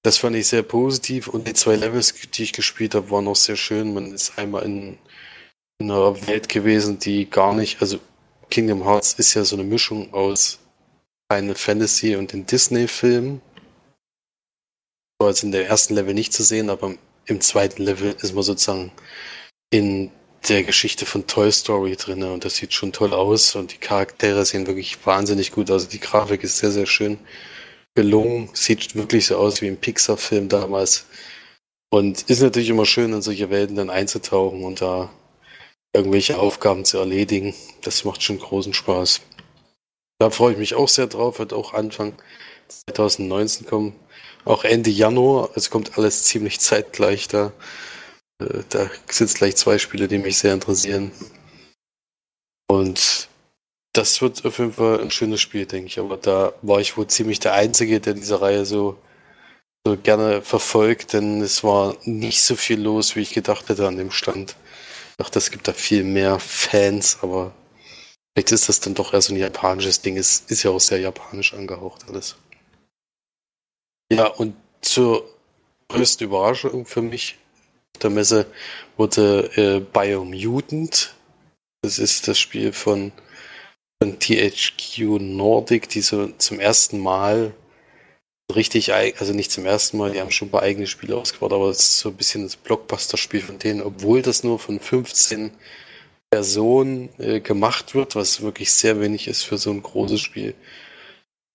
Das fand ich sehr positiv und die zwei Levels, die ich gespielt habe, waren auch sehr schön. Man ist einmal in, in einer Welt gewesen, die gar nicht, also Kingdom Hearts ist ja so eine Mischung aus Final Fantasy und den Disney-Filmen. War jetzt in der ersten Level nicht zu sehen, aber im zweiten Level ist man sozusagen in der Geschichte von Toy Story drin und das sieht schon toll aus und die Charaktere sehen wirklich wahnsinnig gut aus. Die Grafik ist sehr, sehr schön gelungen, sieht wirklich so aus wie ein Pixar-Film damals und ist natürlich immer schön, in solche Welten dann einzutauchen und da irgendwelche Aufgaben zu erledigen. Das macht schon großen Spaß. Da freue ich mich auch sehr drauf, wird auch Anfang 2019 kommen. Auch Ende Januar, es kommt alles ziemlich zeitgleich da. Äh, da sind gleich zwei Spiele, die mich sehr interessieren. Und das wird auf jeden Fall ein schönes Spiel, denke ich. Aber da war ich wohl ziemlich der Einzige, der diese Reihe so, so gerne verfolgt, denn es war nicht so viel los, wie ich gedacht hätte an dem Stand. Ich dachte, es gibt da viel mehr Fans, aber vielleicht ist das dann doch eher so ein japanisches Ding. Es ist ja auch sehr japanisch angehaucht alles. Ja, und zur größten Überraschung für mich der Messe wurde äh, Biomutant. Das ist das Spiel von, von THQ Nordic, die so zum ersten Mal richtig, also nicht zum ersten Mal, die haben schon ein paar eigene Spiele ausgebaut, aber es ist so ein bisschen das Blockbuster-Spiel von denen, obwohl das nur von 15 Personen äh, gemacht wird, was wirklich sehr wenig ist für so ein großes Spiel.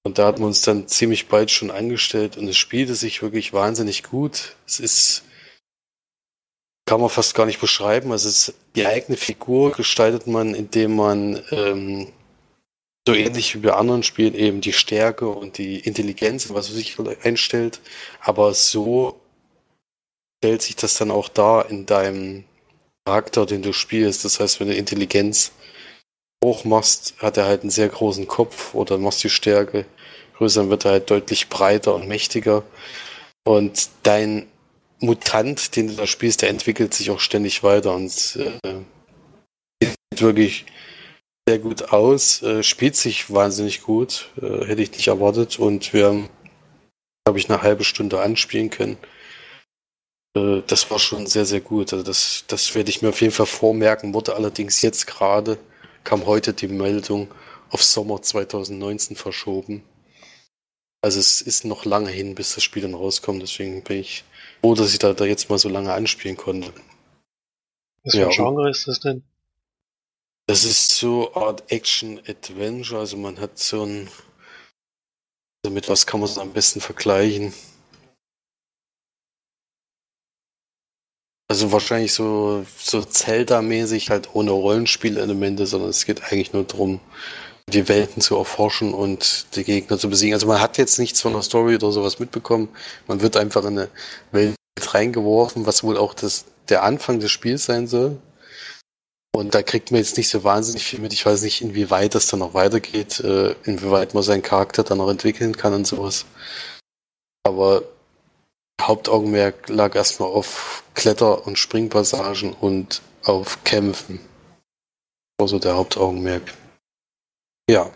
Und da hatten wir uns dann ziemlich bald schon angestellt und es spielte sich wirklich wahnsinnig gut. Es ist kann man fast gar nicht beschreiben. Also es, die eigene Figur gestaltet man, indem man ähm, so ähnlich wie bei anderen Spielen eben die Stärke und die Intelligenz, was man sich einstellt. Aber so stellt sich das dann auch dar in deinem Charakter, den du spielst. Das heißt, wenn du Intelligenz hoch machst, hat er halt einen sehr großen Kopf oder machst die Stärke größer, dann wird er halt deutlich breiter und mächtiger. Und dein Mutant, den du da spielst, der entwickelt sich auch ständig weiter und äh, wirklich sehr gut aus, äh, spielt sich wahnsinnig gut, äh, hätte ich nicht erwartet und wir haben, glaube ich, eine halbe Stunde anspielen können. Äh, das war schon sehr, sehr gut. Also das, das werde ich mir auf jeden Fall vormerken, wurde allerdings jetzt gerade, kam heute die Meldung, auf Sommer 2019 verschoben. Also es ist noch lange hin, bis das Spiel dann rauskommt, deswegen bin ich froh, dass ich da, da jetzt mal so lange anspielen konnte. Was für ein Genre ist das denn? Das ist so Art Action-Adventure, also man hat so ein. Also mit was kann man es am besten vergleichen? Also wahrscheinlich so, so Zelda-mäßig, halt ohne Rollenspielelemente, sondern es geht eigentlich nur darum, die Welten zu erforschen und die Gegner zu besiegen. Also man hat jetzt nichts von der Story oder sowas mitbekommen. Man wird einfach in eine Welt reingeworfen, was wohl auch das, der Anfang des Spiels sein soll. Und da kriegt man jetzt nicht so wahnsinnig viel mit. Ich weiß nicht, inwieweit das dann noch weitergeht, äh, inwieweit man seinen Charakter dann noch entwickeln kann und sowas. Aber Hauptaugenmerk lag erstmal auf Kletter- und Springpassagen und auf Kämpfen. Also der Hauptaugenmerk. Ja.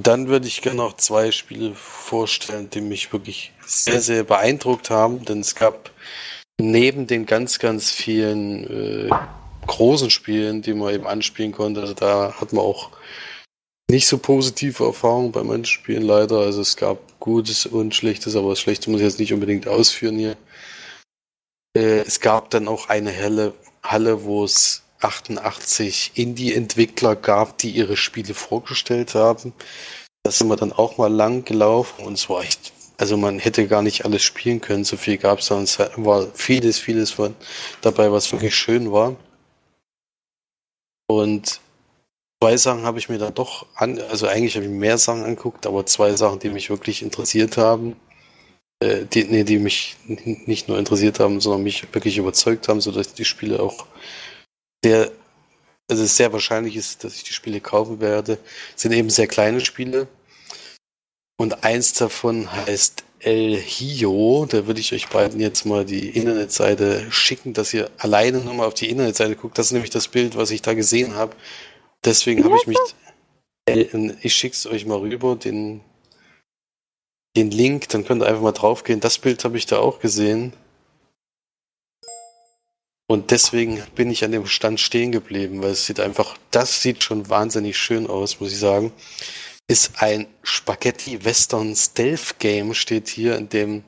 Dann würde ich gerne noch zwei Spiele vorstellen, die mich wirklich sehr, sehr beeindruckt haben, denn es gab neben den ganz, ganz vielen äh, großen Spielen, die man eben anspielen konnte, also da hat man auch nicht so positive Erfahrungen bei manchen Spielen leider. Also es gab Gutes und Schlechtes, aber das Schlechte muss ich jetzt nicht unbedingt ausführen hier. Äh, es gab dann auch eine helle Halle, wo es 88 Indie-Entwickler gab, die ihre Spiele vorgestellt haben. Da sind wir dann auch mal lang gelaufen und es war echt, also man hätte gar nicht alles spielen können, so viel gab es da und es war vieles, vieles von dabei, was wirklich schön war. Und zwei Sachen habe ich mir da doch an, also eigentlich habe ich mehr Sachen angeguckt, aber zwei Sachen, die mich wirklich interessiert haben, äh, die, nee, die mich nicht nur interessiert haben, sondern mich wirklich überzeugt haben, sodass die Spiele auch sehr, also es sehr wahrscheinlich ist, dass ich die Spiele kaufen werde, sind eben sehr kleine Spiele. Und eins davon heißt El Hio. Da würde ich euch beiden jetzt mal die Internetseite schicken, dass ihr alleine nochmal auf die Internetseite guckt. Das ist nämlich das Bild, was ich da gesehen habe. Deswegen habe ich mich. Ich schicke es euch mal rüber, den, den Link, dann könnt ihr einfach mal draufgehen. Das Bild habe ich da auch gesehen. Und deswegen bin ich an dem Stand stehen geblieben, weil es sieht einfach, das sieht schon wahnsinnig schön aus, muss ich sagen ist ein Spaghetti-Western-Stealth-Game, steht hier, in dem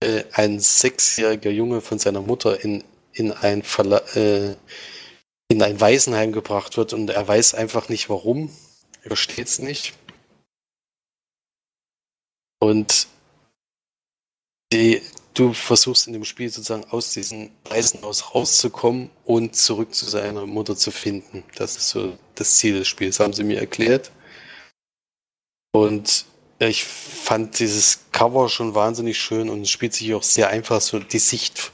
äh, ein sechsjähriger Junge von seiner Mutter in, in, ein Verla äh, in ein Waisenheim gebracht wird und er weiß einfach nicht warum. Er versteht es nicht. Und die, du versuchst in dem Spiel sozusagen aus diesem Waisenhaus rauszukommen und zurück zu seiner Mutter zu finden. Das ist so das Ziel des Spiels, haben sie mir erklärt. Und ich fand dieses Cover schon wahnsinnig schön und es spielt sich auch sehr einfach so die Sicht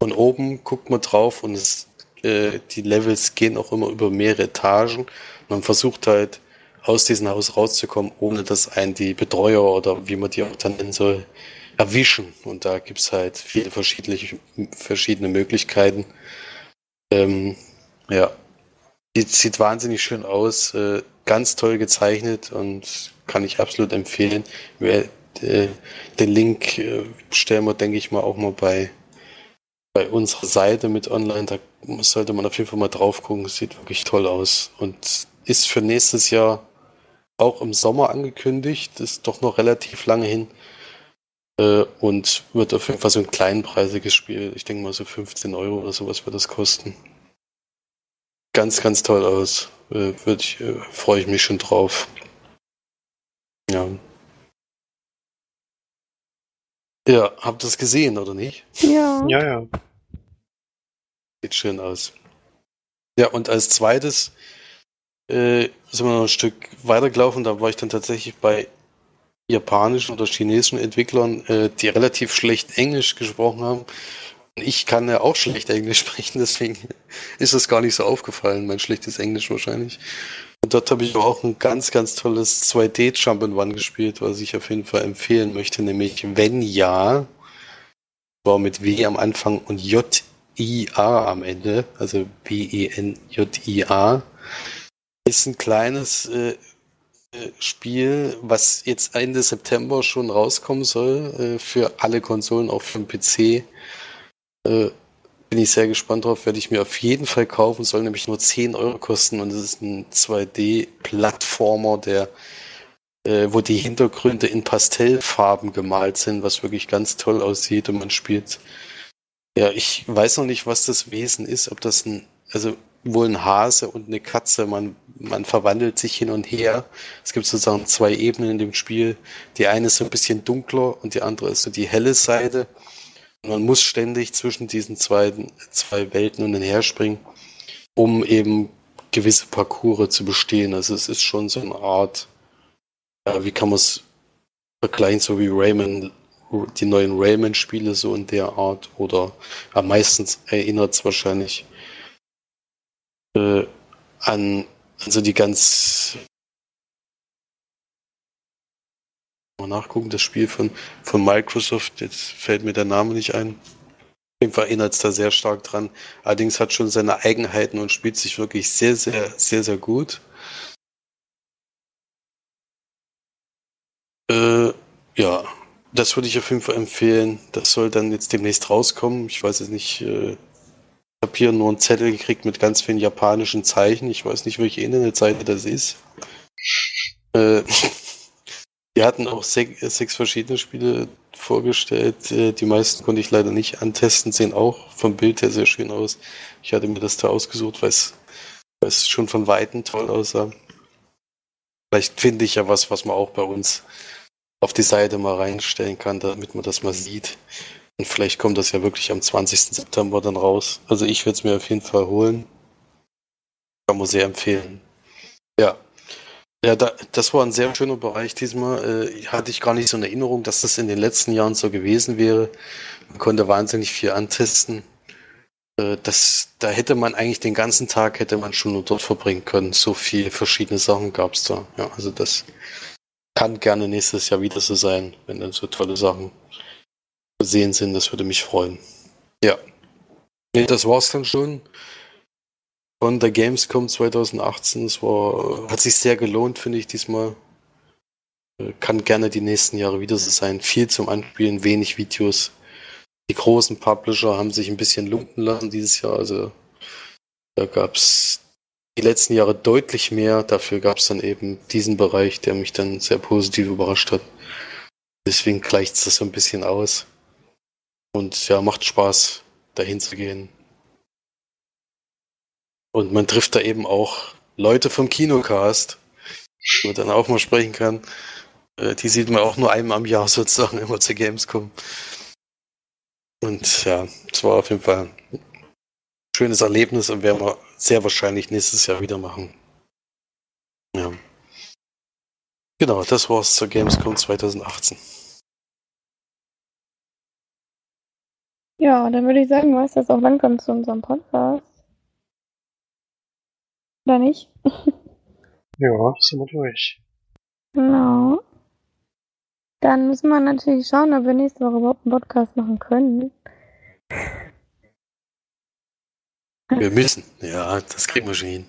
von oben, guckt man drauf und es, äh, die Levels gehen auch immer über mehrere Etagen. Man versucht halt aus diesem Haus rauszukommen, ohne dass einen die Betreuer oder wie man die auch dann nennen soll, erwischen. Und da gibt's halt viele verschiedene, verschiedene Möglichkeiten. Ähm, ja, die sieht wahnsinnig schön aus, äh, ganz toll gezeichnet und kann ich absolut empfehlen. Wer, äh, den Link äh, stellen wir, denke ich mal, auch mal bei, bei unserer Seite mit online. Da sollte man auf jeden Fall mal drauf gucken. Sieht wirklich toll aus und ist für nächstes Jahr auch im Sommer angekündigt. Ist doch noch relativ lange hin. Äh, und wird auf jeden Fall so ein kleinpreisiges Spiel. Ich denke mal so 15 Euro oder sowas wird das kosten. Ganz, ganz toll aus. Äh, äh, freue ich mich schon drauf. Ja. Ja, habt ihr es gesehen, oder nicht? Ja. Ja, ja. Sieht schön aus. Ja, und als zweites äh, sind wir noch ein Stück weitergelaufen. Da war ich dann tatsächlich bei japanischen oder chinesischen Entwicklern, äh, die relativ schlecht Englisch gesprochen haben. Ich kann ja auch schlecht Englisch sprechen, deswegen ist es gar nicht so aufgefallen, mein schlechtes Englisch wahrscheinlich. Und dort habe ich auch ein ganz, ganz tolles 2D Jump'n'One gespielt, was ich auf jeden Fall empfehlen möchte, nämlich Wenn ja, war mit W am Anfang und J-I-A am Ende, also B-E-N-J-I-A. Ist ein kleines äh, äh, Spiel, was jetzt Ende September schon rauskommen soll, äh, für alle Konsolen, auch für den PC. Äh, bin ich sehr gespannt drauf, werde ich mir auf jeden Fall kaufen, soll nämlich nur 10 Euro kosten und es ist ein 2D-Plattformer, der äh, wo die Hintergründe in Pastellfarben gemalt sind, was wirklich ganz toll aussieht und man spielt. Ja, ich weiß noch nicht, was das Wesen ist, ob das ein, also wohl ein Hase und eine Katze, man, man verwandelt sich hin und her. Es gibt sozusagen zwei Ebenen in dem Spiel. Die eine ist so ein bisschen dunkler und die andere ist so die helle Seite. Man muss ständig zwischen diesen zwei, zwei Welten und herspringen, um eben gewisse Parcours zu bestehen. Also es ist schon so eine Art, äh, wie kann man es vergleichen, so wie Rayman, die neuen Rayman-Spiele so in der Art oder äh, meistens erinnert es wahrscheinlich äh, an also die ganz mal nachgucken, das Spiel von, von Microsoft, jetzt fällt mir der Name nicht ein. Auf jeden erinnert es da sehr stark dran. Allerdings hat schon seine Eigenheiten und spielt sich wirklich sehr, sehr, sehr, sehr gut. Äh, ja, das würde ich auf jeden Fall empfehlen. Das soll dann jetzt demnächst rauskommen. Ich weiß jetzt nicht, äh, ich habe hier nur einen Zettel gekriegt mit ganz vielen japanischen Zeichen. Ich weiß nicht, welche Internetseite das ist. Äh, Wir hatten auch sech, sechs verschiedene Spiele vorgestellt. Äh, die meisten konnte ich leider nicht antesten, sehen auch vom Bild her sehr schön aus. Ich hatte mir das da ausgesucht, weil es, weil es schon von Weitem toll aussah. Vielleicht finde ich ja was, was man auch bei uns auf die Seite mal reinstellen kann, damit man das mal sieht. Und vielleicht kommt das ja wirklich am 20. September dann raus. Also ich würde es mir auf jeden Fall holen. Kann man sehr empfehlen. Ja, ja, da, das war ein sehr schöner Bereich diesmal. Äh, hatte ich gar nicht so eine Erinnerung, dass das in den letzten Jahren so gewesen wäre. Man konnte wahnsinnig viel antesten. Äh, das, da hätte man eigentlich den ganzen Tag hätte man schon nur dort verbringen können. So viele verschiedene Sachen gab's da. Ja, also das kann gerne nächstes Jahr wieder so sein, wenn dann so tolle Sachen zu sehen sind. Das würde mich freuen. Ja. Nee, das war's dann schon von der Gamescom 2018. Es war, hat sich sehr gelohnt, finde ich, diesmal. Äh, kann gerne die nächsten Jahre wieder so sein. Viel zum Anspielen, wenig Videos. Die großen Publisher haben sich ein bisschen lumpen lassen dieses Jahr. Also da gab es die letzten Jahre deutlich mehr. Dafür gab es dann eben diesen Bereich, der mich dann sehr positiv überrascht hat. Deswegen gleicht es das so ein bisschen aus. Und ja, macht Spaß, dahin zu gehen. Und man trifft da eben auch Leute vom Kinocast, wo man dann auch mal sprechen kann. Äh, die sieht man auch nur einmal am Jahr sozusagen immer zur Gamescom. Und ja, es war auf jeden Fall ein schönes Erlebnis und werden wir sehr wahrscheinlich nächstes Jahr wieder machen. Ja. Genau, das war's zur Gamescom 2018. Ja, dann würde ich sagen, war es das auch langsam zu unserem Podcast. Oder nicht? Ja, sind wir durch. Genau. Dann müssen wir natürlich schauen, ob wir nächste Woche überhaupt einen Podcast machen können. Wir müssen. Ja, das kriegen wir schon hin.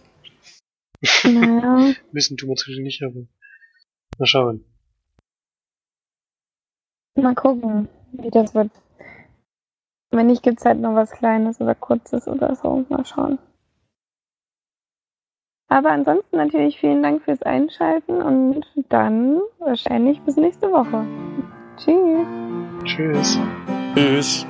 Naja, Müssen tun wir natürlich nicht, aber mal schauen. mal gucken, wie das wird. Wenn nicht, gibt's halt noch was Kleines oder Kurzes oder so. Mal schauen. Aber ansonsten natürlich vielen Dank fürs Einschalten und dann wahrscheinlich bis nächste Woche. Tschüss. Tschüss. Tschüss.